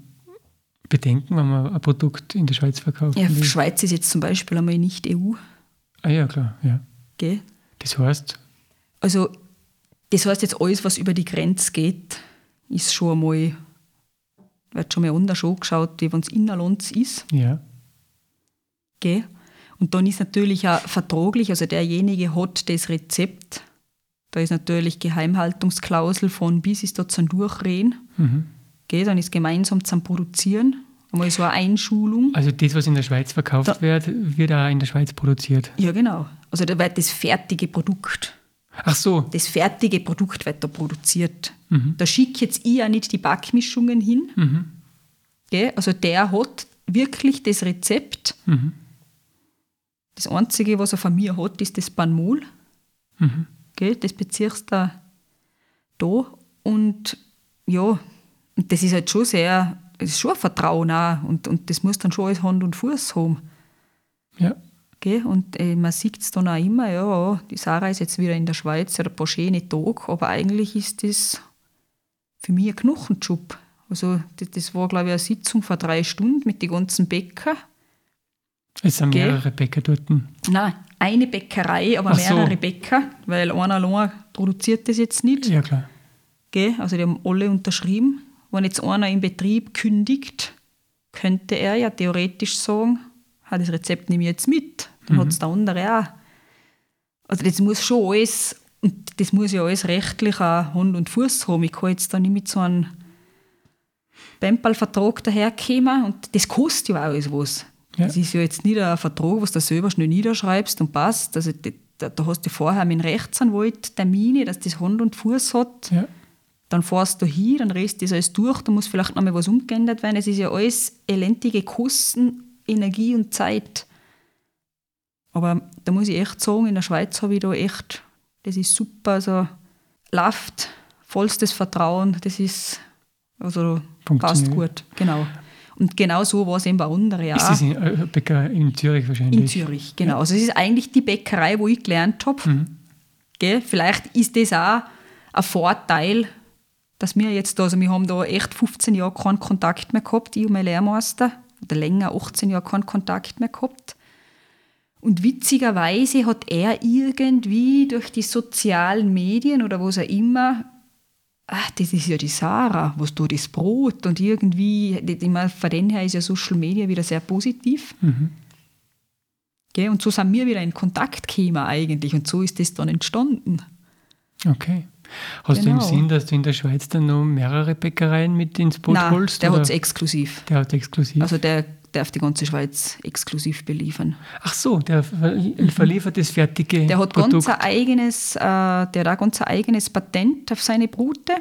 bedenken, wenn man ein Produkt in der Schweiz verkauft? Ja, die Schweiz ist jetzt zum Beispiel einmal nicht EU. Ah ja, klar, ja. Okay. Das heißt? Also, das heißt jetzt alles, was über die Grenze geht, ist schon einmal, wird schon mal anders angeschaut, wie wenn es innerlands ist. Ja. Gell? Und dann ist natürlich auch vertraglich, also derjenige hat das Rezept. Da ist natürlich Geheimhaltungsklausel von bis ist da zum Durchreden. Mhm. Gell? Dann ist gemeinsam zum Produzieren. Einmal so eine Einschulung. Also das, was in der Schweiz verkauft Da- wird, wird auch in der Schweiz produziert. Ja, genau. Also da wird das fertige Produkt, Ach so. das fertige Produkt wird da produziert. Mhm. Da schicke jetzt ich auch nicht die Backmischungen hin. Mhm. Gell? Also der hat wirklich das Rezept. Mhm. Das Einzige, was er von mir hat, ist das Banmol. Mhm. Gell? Das beziehst du da. Und ja, das ist halt schon sehr, das ist schon ein Vertrauen auch. Und, und das muss dann schon alles Hand und Fuß haben. Ja. Gell? Und äh, man sieht es dann auch immer, ja, die Sarah ist jetzt wieder in der Schweiz, hat ein paar schöne Tage, aber eigentlich ist das für mich ein Knochenjob. Also das, das war, glaube ich, eine Sitzung vor drei Stunden mit den ganzen Bäcker. Es sind Gell? mehrere Bäcker dort. Nein, eine Bäckerei, aber Ach so. mehrere Bäcker, weil einer allein produziert das jetzt nicht. Ja, klar. Gell? Also die haben alle unterschrieben. Wenn jetzt einer im Betrieb kündigt, könnte er ja theoretisch sagen, "Ha, das Rezept nehme ich jetzt mit. Dann hat es der andere auch. Also das muss schon alles, und das muss ja alles rechtlich auch Hand und Fuß haben. Ich kann jetzt da nicht mit so einem Bempal-Vertrag daherkommen und das kostet ja auch alles was. Ja. Das ist ja jetzt nicht ein Vertrag, was du selber schnell niederschreibst und passt. Also da, da hast du vorher mit dem Rechtsanwalt Termine, dass das Hand und Fuß hat Ja. dann fährst du hin, dann rest das alles durch, da muss vielleicht noch mal was umgeändert werden. Es ist ja alles elendige Kosten, Energie und Zeit. Aber da muss ich echt sagen, in der Schweiz habe ich da echt, das ist super, also läuft, vollstes Vertrauen, das ist, also passt gut, genau. Und genau so war es eben bei anderen Ist auch. das in äh, in Zürich wahrscheinlich? In Zürich, genau. Also es ist eigentlich die Bäckerei, wo ich gelernt habe. Mhm. Gell? Vielleicht ist das auch ein Vorteil, dass wir jetzt da, also wir haben da echt 15 Jahre keinen Kontakt mehr gehabt, ich und mein Lehrmeister, oder länger, 18 Jahre keinen Kontakt mehr gehabt. Und witzigerweise hat er irgendwie durch die sozialen Medien oder was auch immer, ach, das ist ja die Sarah, was du das Brot und irgendwie, ich meine, von dem her ist ja Social Media wieder sehr positiv. Mhm. Gell? Und so sind wir wieder in Kontakt gekommen eigentlich und so ist das dann entstanden. Okay. Hast du Genau. im Sinn, dass du in der Schweiz dann noch mehrere Bäckereien mit ins Boot Nein, holst? der hat es exklusiv. Der hat exklusiv. Also der darf die ganze Schweiz exklusiv beliefern. Ach so, der ver verliefert das fertige Mhm. Der hat Produkt. ganz ein eigenes, äh, der hat auch ganz ein eigenes Patent auf seine Brote.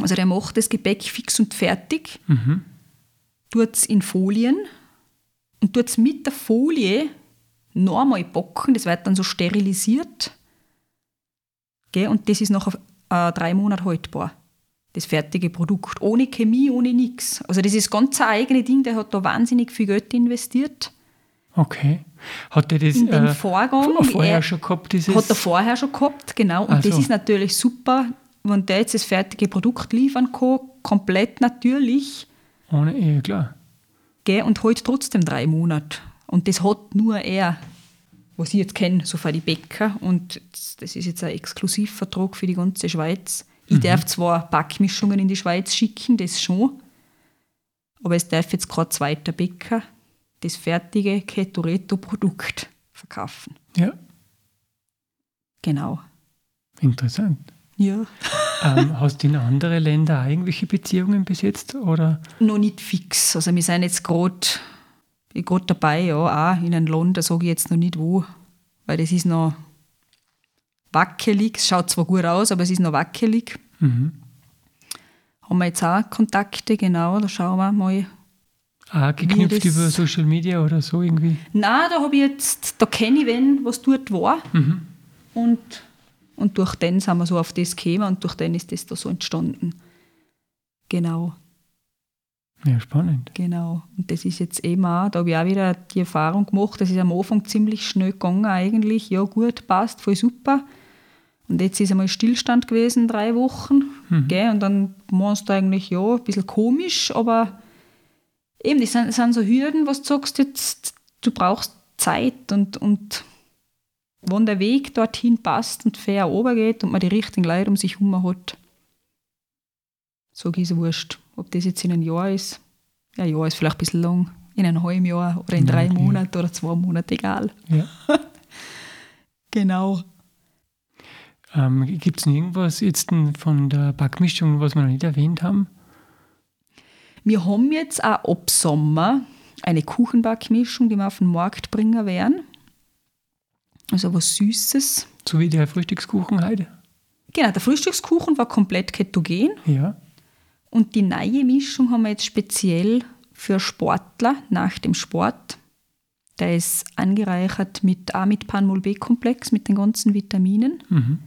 Also der macht das Gebäck fix und fertig, Mhm. tut es in Folien und tut es mit der Folie nochmal backen. Das wird dann so sterilisiert. Gell? Und das ist nach äh, drei Monaten haltbar. Das fertige Produkt. Ohne Chemie, ohne nichts. Also das ist ganz ein eigenes Ding. Der hat da wahnsinnig viel Geld investiert. Okay. Hat er das In dem äh, Vorgang, vor- vorher er- schon gehabt? Dieses Hat er vorher schon gehabt, genau. Und Ach das ist natürlich super, wenn der jetzt das fertige Produkt liefern kann, komplett natürlich, Ohne, ja, klar. gell, und halt trotzdem drei Monate. Und das hat nur er, was ich jetzt kenne, so für die Bäcker. Und das ist jetzt ein Exklusivvertrag für die ganze Schweiz. Ich darf zwar Backmischungen in die Schweiz schicken, das schon, aber es darf jetzt kein zweiter Bäcker das fertige Ketoreto-Produkt verkaufen. Ja, Genau. interessant. Ja. ähm, hast du in andere Länder irgendwelche Beziehungen bis jetzt? Oder? noch nicht fix. Also wir sind jetzt gerade gerade dabei, ja, auch in einem Land, da sage ich jetzt noch nicht wo, weil das ist noch wackelig. Es schaut zwar gut aus, aber es ist noch wackelig. Mhm. Haben wir jetzt auch Kontakte, genau, da schauen wir mal. Auch geknüpft über Social Media oder so irgendwie? Nein, da habe ich jetzt, da kenne ich wen, was dort war. Und, und durch den sind wir so auf das gekommen und durch den ist das da so entstanden. Genau. Ja, spannend. Genau. Und das ist jetzt eben auch, da habe ich auch wieder die Erfahrung gemacht, das ist am Anfang ziemlich schnell gegangen eigentlich. Ja gut, passt, voll super. Und jetzt ist einmal Stillstand gewesen, drei Wochen. Gell? Und dann meinst du eigentlich, ja, ein bisschen komisch, aber eben, das sind, das sind so Hürden, was du sagst, jetzt, du brauchst Zeit und, und wenn der Weg dorthin passt und fair geht und man die richtigen Leute um sich herum hat, so ist es wurscht. Ob das jetzt in einem Jahr ist, ja, Jahr ist vielleicht ein bisschen lang, in einem halben Jahr oder in drei Monaten oder zwei Monaten, egal. Ja. genau. Ähm, Gibt es irgendwas jetzt von der Backmischung, was wir noch nicht erwähnt haben? Wir haben jetzt auch ab Sommer eine Kuchenbackmischung, die wir auf den Markt bringen werden. Also was Süßes. So wie der Frühstückskuchen heute? Genau, der Frühstückskuchen war komplett ketogen. Ja. Und die neue Mischung haben wir jetzt speziell für Sportler nach dem Sport. Der ist angereichert mit, auch mit Panmol-B-Komplex, mit den ganzen Vitaminen. Mhm.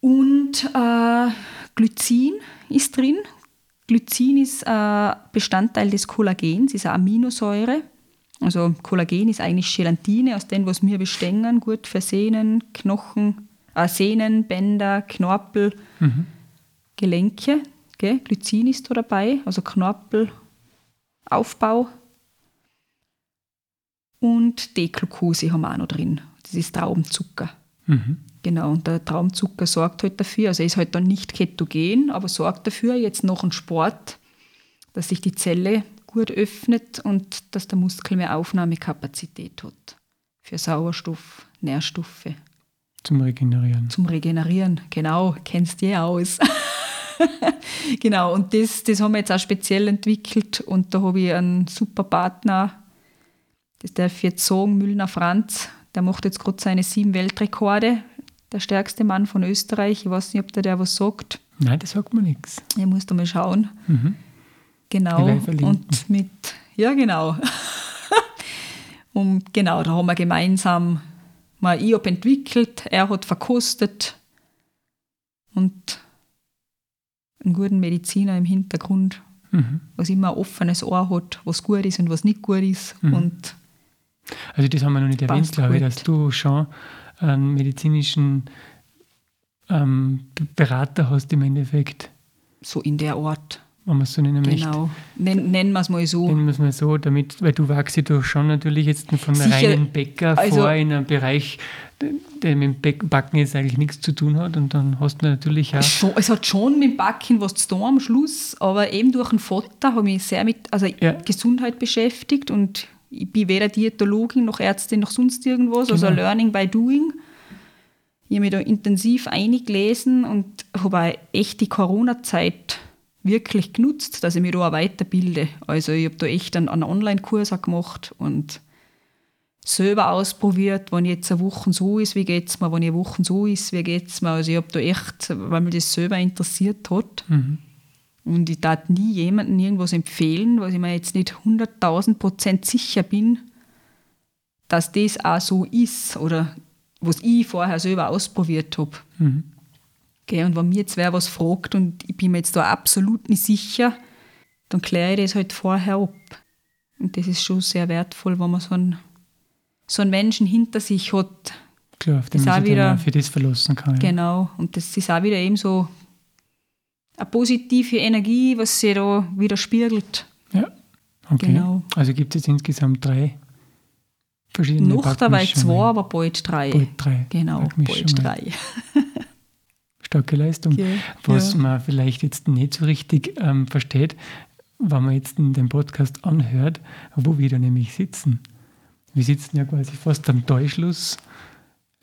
Und äh, Glycin ist drin. Glycin ist äh, Bestandteil des Kollagens, ist eine Aminosäure. Also Kollagen ist eigentlich Gelatine, aus dem, was wir bestängen, gut für Sehnen, Knochen, äh, Sehnen, Bänder, Knorpel, Mhm. Gelenke. Gell? Glycin ist da dabei, also Knorpelaufbau. Und Deglukose haben wir auch noch drin. Das ist Traubenzucker. Mhm. Genau, und der Traumzucker sorgt halt dafür, also er ist halt dann nicht ketogen, aber sorgt dafür jetzt nach dem Sport, dass sich die Zelle gut öffnet und dass der Muskel mehr Aufnahmekapazität hat für Sauerstoff, Nährstoffe Zum Regenerieren. zum Regenerieren. Genau, kennst du eh aus. genau, und das, das haben wir jetzt auch speziell entwickelt und da habe ich einen super Partner, das darf ich jetzt sagen, Müllner Franz, der macht jetzt gerade seine sieben Weltrekorde, der stärkste Mann von Österreich. Ich weiß nicht, ob der der was sagt. Nein, das sagt mir nichts. Ihr müsst mal schauen. Mhm. Genau. Und mit, ja, genau. und genau, da haben wir gemeinsam mal ich habe entwickelt, er hat verkostet und einen guten Mediziner im Hintergrund, Mhm. was immer ein offenes Ohr hat, was gut ist und was nicht gut ist. Mhm. Und Also das haben wir noch nicht erwähnt, glaube ich, dass du schon einen medizinischen ähm, Berater hast im Endeffekt, so in der Art. wenn man es so nennen möchte. Genau. Nen, nennen wir es mal so. Nennen wir es mal so, damit, weil du wachst ja doch schon natürlich jetzt von einem Sicher. reinen Bäcker Also- vor in einem Bereich, der- mit dem Back- Backen jetzt eigentlich nichts zu tun hat und dann hast du natürlich auch Schon, es hat schon mit dem Backen was zu tun am Schluss, aber eben durch den Vater habe ich mich sehr mit also Ja. Gesundheit beschäftigt und ich bin weder Diätologin noch Ärztin noch sonst irgendwas, also Genau. Learning by Doing. Ich habe mich da intensiv eingelesen und habe echt die Corona-Zeit wirklich genutzt, dass ich mich da auch weiterbilde. Also ich habe da echt einen, einen Online-Kurs auch gemacht und selber ausprobiert, wenn jetzt eine Woche so ist, wie geht es mir, wenn ich eine Woche so ist, wie geht es mir. Also ich habe da echt, weil mich das selber interessiert hat. Mhm. Und ich darf nie jemandem irgendwas empfehlen, was ich mir jetzt nicht 100.000 Prozent sicher bin, dass das auch so ist oder was ich vorher selber ausprobiert habe. Mhm. Gell, und wenn mir jetzt wer was fragt und ich bin mir jetzt da absolut nicht sicher, dann kläre ich das halt vorher ab. Und das ist schon sehr wertvoll, wenn man so einen, so einen Menschen hinter sich hat. klar, auf den man sich dann wieder- für das verlassen kann. Genau. Und das ist auch wieder eben so eine positive Energie, was sich da wieder spiegelt. Ja, okay. Genau. Also gibt es jetzt insgesamt drei verschiedene Noch dabei zwei, aber bald drei. Bald drei. Genau, bald drei. Starke Leistung. Gell, Was ja. man vielleicht jetzt nicht so richtig ähm, versteht, wenn man jetzt den Podcast anhört, wo wir da nämlich sitzen. Wir sitzen ja quasi fast am Täuschluss,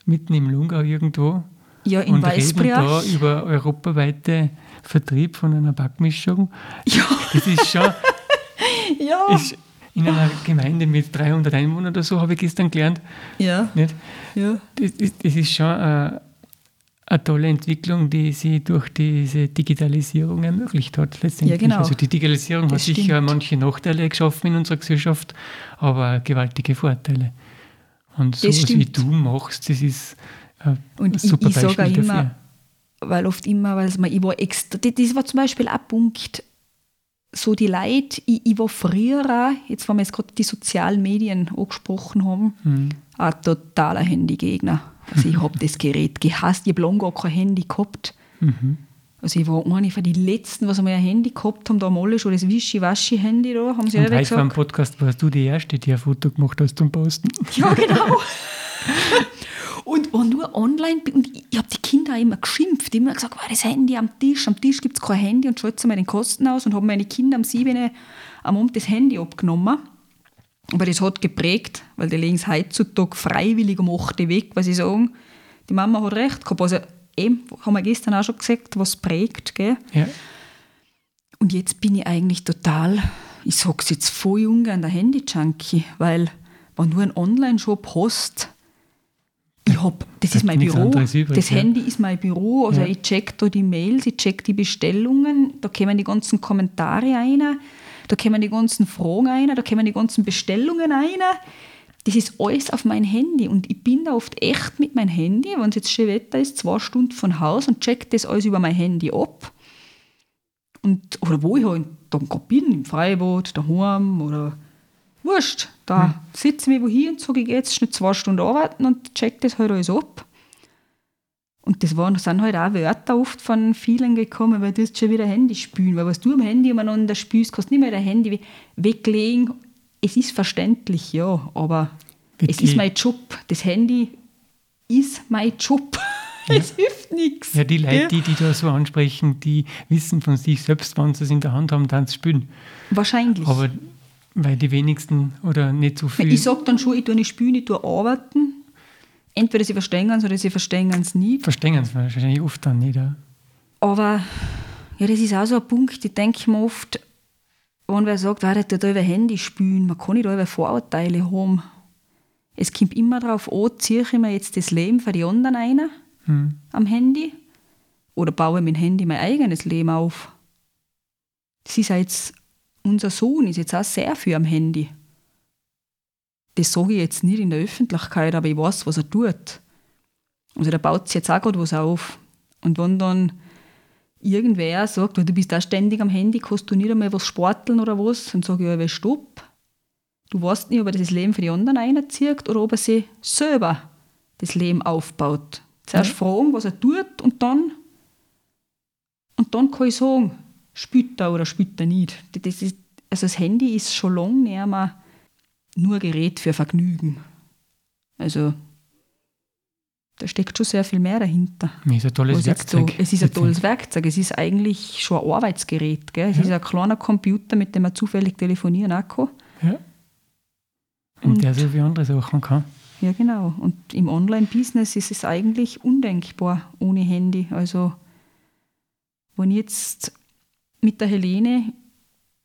mitten im Lungau irgendwo Ja, in und reden da Weißbriach. über europaweite Vertrieb von einer Backmischung. Ja, Das ist schon ja. ist in einer Gemeinde mit 300 Einwohnern oder so, habe ich gestern gelernt. ja, Nicht? ja. Das, ist, das ist schon eine, eine tolle Entwicklung, die sie durch diese Digitalisierung ermöglicht hat. Letztendlich. Ja, genau. Also die Digitalisierung Das hat sicher stimmt. manche Nachteile geschaffen in unserer Gesellschaft, aber gewaltige Vorteile. Und sowas wie du machst, das ist ein Und ich, ich sage auch immer, dafür. weil oft immer, weil es mir, ich war extra, das- war zum Beispiel ein Punkt, so die Leute, ich, ich war früher, auch, jetzt wenn wir jetzt gerade die sozialen Medien angesprochen haben, Mhm. ein totaler Handygegner. Also ich habe das Gerät gehasst, ich habe lange gar kein Handy gehabt. Mhm. Also ich war eine von den Letzten, was einmal ein Handy gehabt haben, da haben alle schon das Wischi-Waschi-Handy da, haben sie Und heute beim gesagt. Podcast warst du die Erste, die ein Foto gemacht hast zum Posten. Ja, genau. und war nur online und ich habe die Kinder auch immer geschimpft, immer gesagt, war das Handy am Tisch, am Tisch gibt es kein Handy und schaut mal den Kosten aus und habe meine Kinder am 7. am Abend das Handy abgenommen. Aber das hat geprägt, weil die legen es heutzutage freiwillig um 8 Uhr weg, weil sie sagen, die Mama hat recht gehabt. Also eben, haben wir gestern auch schon gesagt, was prägt. Gell? Ja. Und jetzt bin ich eigentlich total, ich sage es jetzt voll ungern, der Handy-Junkie, weil wenn du einen Online-Shop hast, ich hab, das ist mein Büro, übrig, das ja. Handy ist mein Büro, also ja. ich check da die Mails, ich check die Bestellungen, da kommen die ganzen Kommentare rein, da kommen die ganzen Fragen rein, da kommen die ganzen Bestellungen rein. Das ist alles auf mein Handy und ich bin da oft echt mit meinem Handy, wenn es jetzt schön Wetter ist, zwei Stunden von Haus und check das alles über mein Handy ab. Und, oder wo ich halt dann gerade bin, im Freibad, daheim oder wurscht. Da hm. sitze ich mich wohin und sage, ich gehe jetzt schnell zwei Stunden arbeiten und check das halt alles ab. Und das waren, sind halt auch Wörter oft von vielen gekommen, weil du hast schon wieder Handy spülen. Weil was du am Handy umeinander spülst, kannst du nicht mehr dein Handy weglegen. Es ist verständlich, ja, aber Wirklich? es ist mein Job. Das Handy ist mein Job. Ja. es hilft nichts. Ja, die Leute, ja. die, die da so ansprechen, die wissen von sich selbst, wenn sie es in der Hand haben, dann spülen. Wahrscheinlich. Aber weil die wenigsten oder nicht so viel. Ich sage dann schon, ich tue nicht spülen, ich tue arbeiten entweder sie verstehen es oder sie verstehen es nie. Verstehen es wahrscheinlich oft dann nicht. Ja. Aber ja, das ist auch so ein Punkt, ich denke mir oft, wenn wer sagt, wer da über Handy spielen, man kann nicht über Vorurteile haben. Es kommt immer darauf an, ziehe ich mir jetzt das Leben für die anderen ein hm. am Handy oder baue mit dem Handy mein eigenes Leben auf. Das ist jetzt, unser Sohn ist jetzt auch sehr viel am Handy das sage ich jetzt nicht in der Öffentlichkeit, aber ich weiß, was er tut. Also da baut sich jetzt auch gerade was auf. Und wenn dann irgendwer sagt, du bist da ständig am Handy, kannst du nicht einmal was sporteln oder was, dann sage ich, ja, stopp. Du weißt nicht, ob er das Leben für die anderen einzieht oder ob er sich selber das Leben aufbaut. Zuerst ja. fragen, was er tut und dann, und dann kann ich sagen, spürt er oder spürt er nicht. Das ist, also das Handy ist schon lange nicht mehr nur Gerät für Vergnügen. Also da steckt schon sehr viel mehr dahinter. Es ist ein tolles Werkzeug. So, es ist ein tolles Werkzeug. Es ist eigentlich schon ein Arbeitsgerät. Gell? Es ja. ist ein kleiner Computer, mit dem man zufällig telefonieren kann. Ja. Und, und der so viele andere Sachen kann. Ja, genau. Und im Online-Business ist es eigentlich undenkbar ohne Handy. Also, wenn ich jetzt mit der Helene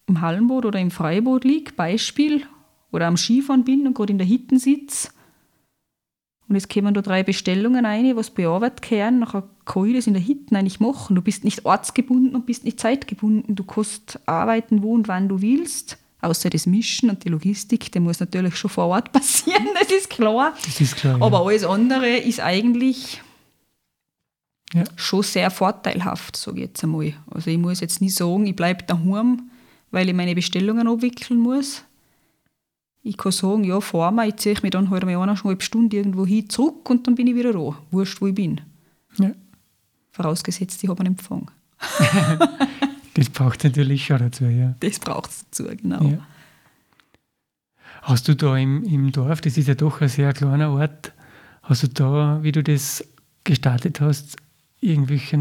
im Hallenboot oder im Freiboot liege, Beispiel, oder am Skifahren bin und gerade in der Hitten sitze und es kommen da drei Bestellungen rein, was bearbeitet werden, dann kann ich das in der Hitten eigentlich machen. Du bist nicht ortsgebunden und bist nicht zeitgebunden. Du kannst arbeiten, wo und wann du willst. Außer das Mischen und die Logistik, der muss natürlich schon vor Ort passieren, das ist klar. Das ist klar. Aber ja. alles andere ist eigentlich ja. schon sehr vorteilhaft, sage ich jetzt einmal. Also ich muss jetzt nicht sagen, ich bleibe daheim, weil ich meine Bestellungen abwickeln muss. Ich kann sagen, ja, fahr mal, ich ziehe mich dann halt mal eineinhalb Stunden irgendwo hin zurück und dann bin ich wieder da. Wurscht, wo ich bin. Ja. Vorausgesetzt, ich habe einen Empfang. das braucht es natürlich schon dazu, ja. Das braucht es dazu, genau. Ja. Hast du da im, im Dorf, das ist ja doch ein sehr kleiner Ort, hast du da, wie du das gestartet hast, irgendwelche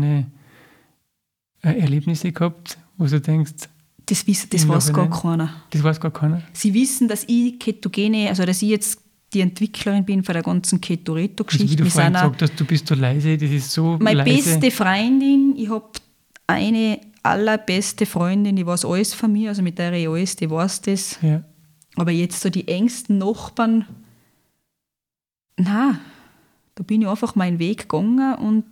äh, Erlebnisse gehabt, wo du denkst, das, wissen, das weiß gar keiner. Das weiß gar keiner? Sie wissen, dass ich Ketogene, also dass ich jetzt die Entwicklerin bin von der ganzen Keto-Reto-Geschichte. Also wie du vorhin gesagt hast, du bist so leise, das ist so Meine leise. beste Freundin, ich habe eine allerbeste Freundin, die weiß alles von mir, also mit der ich alles, die weiß das. Ja. Aber jetzt so die engsten Nachbarn, na, da bin ich einfach meinen Weg gegangen und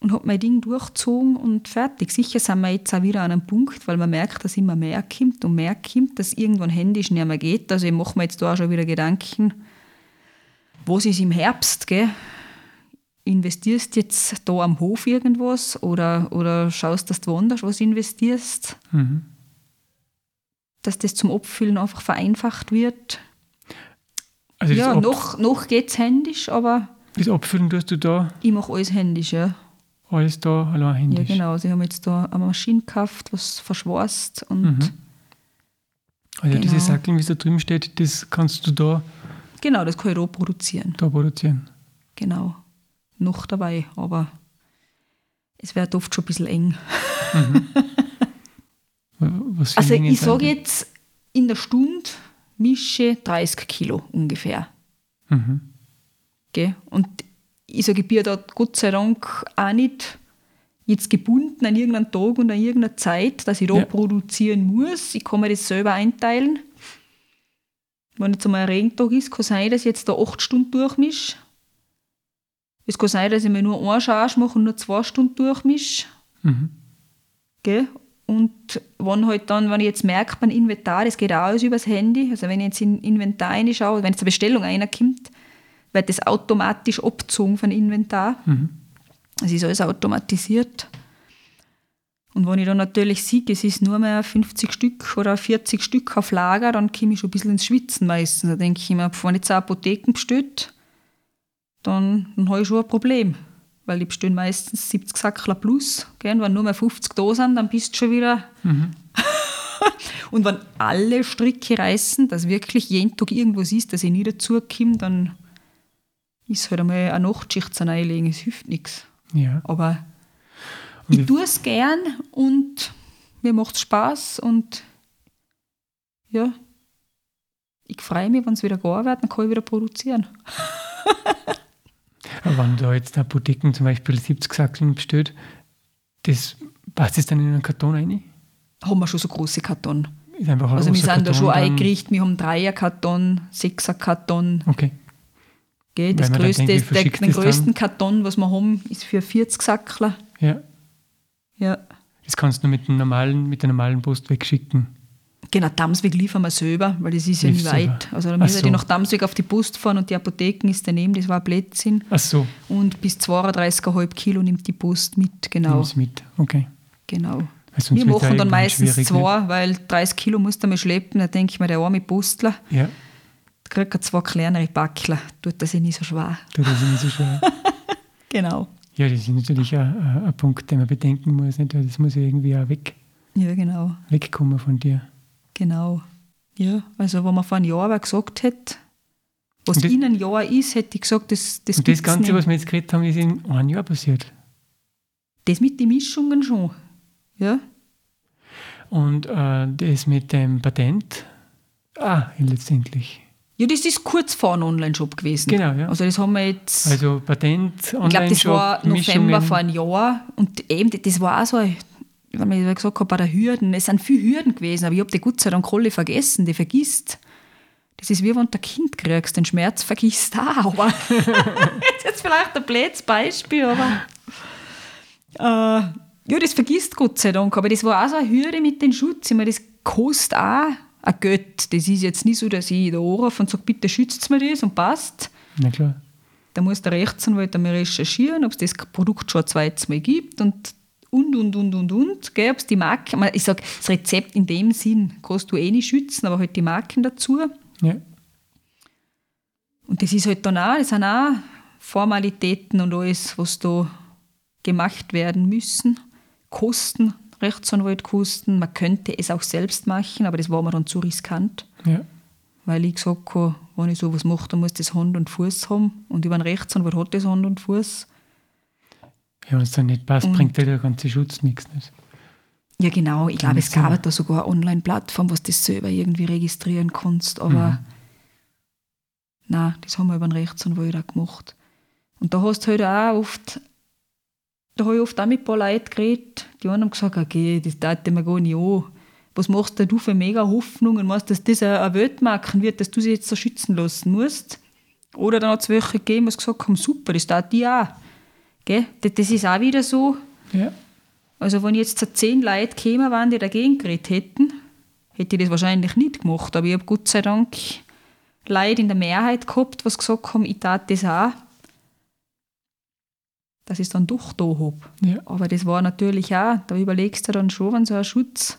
und habe mein Ding durchgezogen und fertig. Sicher sind wir jetzt auch wieder an einem Punkt, weil man merkt, dass immer mehr kommt und mehr kommt, dass irgendwann händisch nicht mehr geht. Also ich mache mir jetzt da auch schon wieder Gedanken, was ist im Herbst, gell? Investierst jetzt da am Hof irgendwas oder, oder schaust, dass du woanders was investierst? Mhm. Dass das zum Abfüllen einfach vereinfacht wird. Also ja, noch, noch geht es händisch, aber. Das Abfüllen tust du da? Ich mache alles händisch, ja alles da allein händisch. Ja, genau. Sie haben jetzt da eine Maschine gekauft, was verschwarzt und. Mhm. Also genau. diese Sackeln, wie es da drüben steht, das kannst du da Genau, das kann ich da produzieren. da produzieren. Genau. Noch dabei, aber es wird oft schon ein bisschen eng. Für Also Mengen ich sage jetzt, in der Stunde mische 30 Kilo ungefähr. Mhm. Gell? Und ich sage, ich bin da Gott sei Dank auch nicht jetzt gebunden an irgendeinen Tag und an irgendeine Zeit, dass ich da Ja. produzieren muss. Ich kann mir das selber einteilen. Wenn jetzt einmal ein Regentag ist, kann sein, dass ich jetzt da acht Stunden durchmische. Es kann sein, dass ich mir nur eine Charge mache und nur zwei Stunden durchmische. Mhm. Gell? Und wenn halt dann, wenn ich jetzt merke beim Inventar, das geht auch alles übers Handy, also wenn ich jetzt in Inventar reinschaue, wenn jetzt eine Bestellung reinkommt, wird das automatisch abgezogen von Inventar. Mhm. Es ist alles automatisiert. Und wenn ich dann natürlich sehe, es ist nur mehr 50 Stück oder 40 Stück auf Lager, dann komme ich schon ein bisschen ins Schwitzen meistens. Da denke ich mir, wenn jetzt eine Apotheken bestellt, dann, dann habe ich schon ein Problem. Weil die bestellen meistens 70 Sackler plus. Gell? Und wenn nur mehr 50 da sind, dann bist du schon wieder. Und wenn alle Stricke reißen, dass wirklich jeden Tag irgendwas ist, dass ich nie dazukomme, dann ist halt einmal eine Nachtschicht zu einlegen. Es hilft nichts. Ja. Aber Und ich tue es gern und mir macht es Spaß und ja, ich freue mich, wenn es wieder wird, dann kann ich wieder produzieren. Aber wenn da jetzt eine Apotheken zum Beispiel 70 Sackeln bestellt, das passt das dann in einen Karton rein? Haben wir schon so große Karton. Also wir sind da schon Karton eingerichtet, wir haben Dreier-Karton, Sechser-Karton. Okay. Gell? Das größte, denkt, der, den größten Karton, was wir haben, ist für 40 Sackler. Ja. Ja. Das kannst du mit, dem normalen, mit der normalen Post wegschicken. Genau, Damsweg liefern wir selber, weil das ist ja nicht Liefst selber. weit. Also da müssen so. die nach Damsweg auf die Post fahren und die Apotheken ist daneben, das war ein Blödsinn. Ach so, Und bis 32,5 Kilo nimmt die Post mit, genau. nimm's mit. Okay. genau. Wir machen dann meistens zwei, weil 30 Kilo musst du mal schleppen. Da denke ich mir, der arme Postler? Ja, er zwei kleinere Backler. Tut das nicht so schwer. du, das nicht so schwer. Genau. Ja, das ist natürlich ein, ein, Punkt, den man bedenken muss. Nicht? Das muss ja irgendwie auch weg, Ja, genau. wegkommen von dir. Genau. Ja, also wenn man vor einem Jahr gesagt hätte, was das- in einem Jahr ist, hätte ich gesagt, das, das Und das Ganze, nicht. was wir jetzt geredet haben, ist in einem Jahr passiert. Das mit den Mischungen schon. Ja, Und äh, das mit dem Patent, ah, letztendlich. Ja das ist kurz vor einem Online-Shop gewesen. Genau, ja. Also das haben wir jetzt... Also Patent, Ich glaube, das Online-Shop, war November Mischungen. vor einem Jahr. Und eben, das war auch so, weil ich gesagt habe, bei der Hürden, es sind viele Hürden gewesen, aber ich habe die Gott sei Dank alle vergessen, die vergisst. Das ist wie wenn du ein Kind kriegst, den Schmerz vergisst auch. Aber jetzt ist vielleicht ein blödes Beispiel, aber äh, ja, das vergisst Gott sei Dank. Aber das war auch so eine Hürde mit dem Schutz. Ich meine, das kostet auch ein Geld. Das ist jetzt nicht so, dass ich da anrufe und sage, bitte schützt mir das und passt. Na klar. Da muss der Rechtsanwalt einmal recherchieren, ob es das Produkt schon ein zweites Mal gibt und und, und, und, und, und. Gell, ob es die Marken, ich sage, das Rezept in dem Sinn kannst du eh nicht schützen, aber halt die Marken dazu. Ja. Und das ist halt dann auch, das sind auch Formalitäten und alles, was da gemacht werden müssen. Kosten, Rechtsanwaltkosten. Man könnte es auch selbst machen, aber das war mir dann zu riskant. ja. Weil ich gesagt habe, wenn ich sowas mache, dann muss das Hand und Fuß haben. Und über einen Rechtsanwalt hat das Hand und Fuß. Ja, wenn es dann nicht passt, Und- bringt dir der ganze Schutz nichts. Nicht? Ja, genau. Ich glaube, es gab da sogar eine Online-Plattform, was du das selber irgendwie registrieren kannst. Aber nein, das haben wir über einen Rechtsanwalt auch gemacht. Und da hast du halt auch oft, da habe ich oft auch mit ein paar Leuten geredet, die einen haben gesagt, okay, das tat mir gar nicht an. Was machst denn du für mega Hoffnungen? Dass das eine Weltmarken wird, dass du sie jetzt so schützen lassen musst? Oder dann hat es welche gegeben, die gesagt haben, super, das tat die auch. Gell? Das ist auch wieder so, Ja. also wenn jetzt so zehn Leute kämen waren, die dagegen geredet hätten, hätte ich das wahrscheinlich nicht gemacht. Aber ich habe Gott sei Dank Leute in der Mehrheit gehabt, was gesagt haben, ich tat das auch. Dass ich es dann doch da habe. Ja. Aber das war natürlich auch, da überlegst du dann schon, wenn so ein Schutz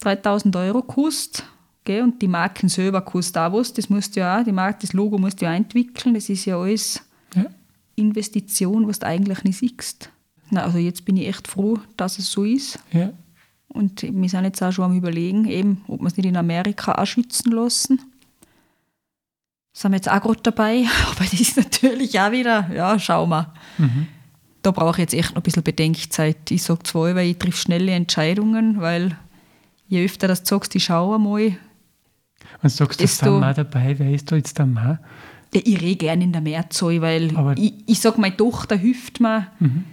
3000 Euro kostet, gell, und die Marken selber kosten auch was, das musst du ja auch, die Marke, das Logo musst du ja entwickeln, das ist ja alles Ja. Investition, was du eigentlich nicht siehst. Na, also jetzt bin ich echt froh, dass es so ist. Ja. Und wir sind jetzt auch schon am überlegen, eben, ob wir es nicht in Amerika auch schützen lassen. Sind wir jetzt auch gerade dabei. Aber das ist natürlich auch wieder, ja, schau mal. Mhm. Da brauche ich jetzt echt noch ein bisschen Bedenkzeit. Ich sage zwar, weil ich triff schnelle Entscheidungen, weil je öfter das du sagst, ich schaue einmal. Und sagst du, Desto- sind wir dabei? Wer ist da jetzt der Mann? Ja, ich rede gerne in der Mehrzahl, weil Aber- ich, ich sage, meine Tochter hilft mir. Mhm.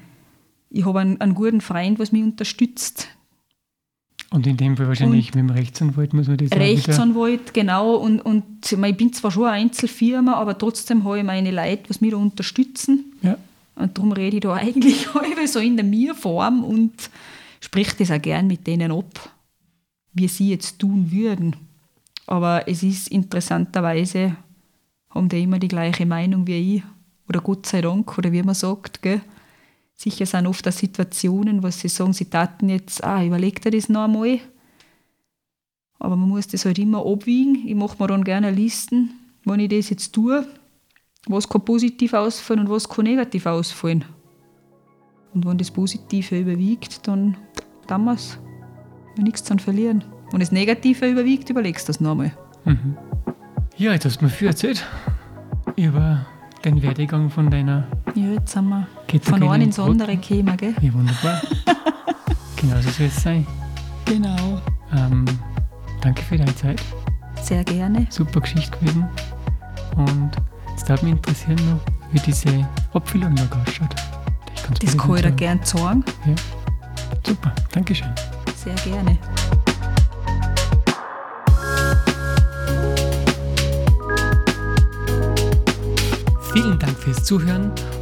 Ich habe einen, einen guten Freund, was mich unterstützt. Und in dem Fall wahrscheinlich mit dem Rechtsanwalt muss man das. Rechtsanwalt, genau. Und, und ich bin zwar schon eine Einzelfirma, aber trotzdem habe ich meine Leute, was mich da unterstützen. Ja. Und darum rede ich da eigentlich halbe so in der Mir-Form und spreche das auch gern mit denen ab, wie sie jetzt tun würden. Aber es ist interessanterweise, haben die immer die gleiche Meinung wie ich. Oder Gott sei Dank, oder wie man sagt. Gell? Sicher sind oft auch Situationen, wo sie sagen, sie taten jetzt, ah, überleg dir das noch einmal. Aber man muss das halt immer abwiegen. Ich mache mir dann gerne Listen, wenn ich das jetzt tue, was kann positiv ausfallen und was kann negativ ausfallen. Und wenn das Positive überwiegt, dann tun wir es. Wir nichts zu verlieren. Wenn das Negative überwiegt, überlegst du das nochmal. Mhm. Ja, jetzt hast du mir viel erzählt über den Werdegang von deiner Ja, jetzt sind wir Ketogenen von einem ins andere gekommen, gell? Ja, wunderbar. genau so soll es sein. Genau. Ähm, danke für deine Zeit. Sehr gerne. Super Geschichte gewesen. Und es darf mich interessieren noch, wie diese Abfüllung noch ausschaut. Das kann ich dir gerne sagen. sagen. Super, Dankeschön. Sehr gerne. Vielen Dank fürs Zuhören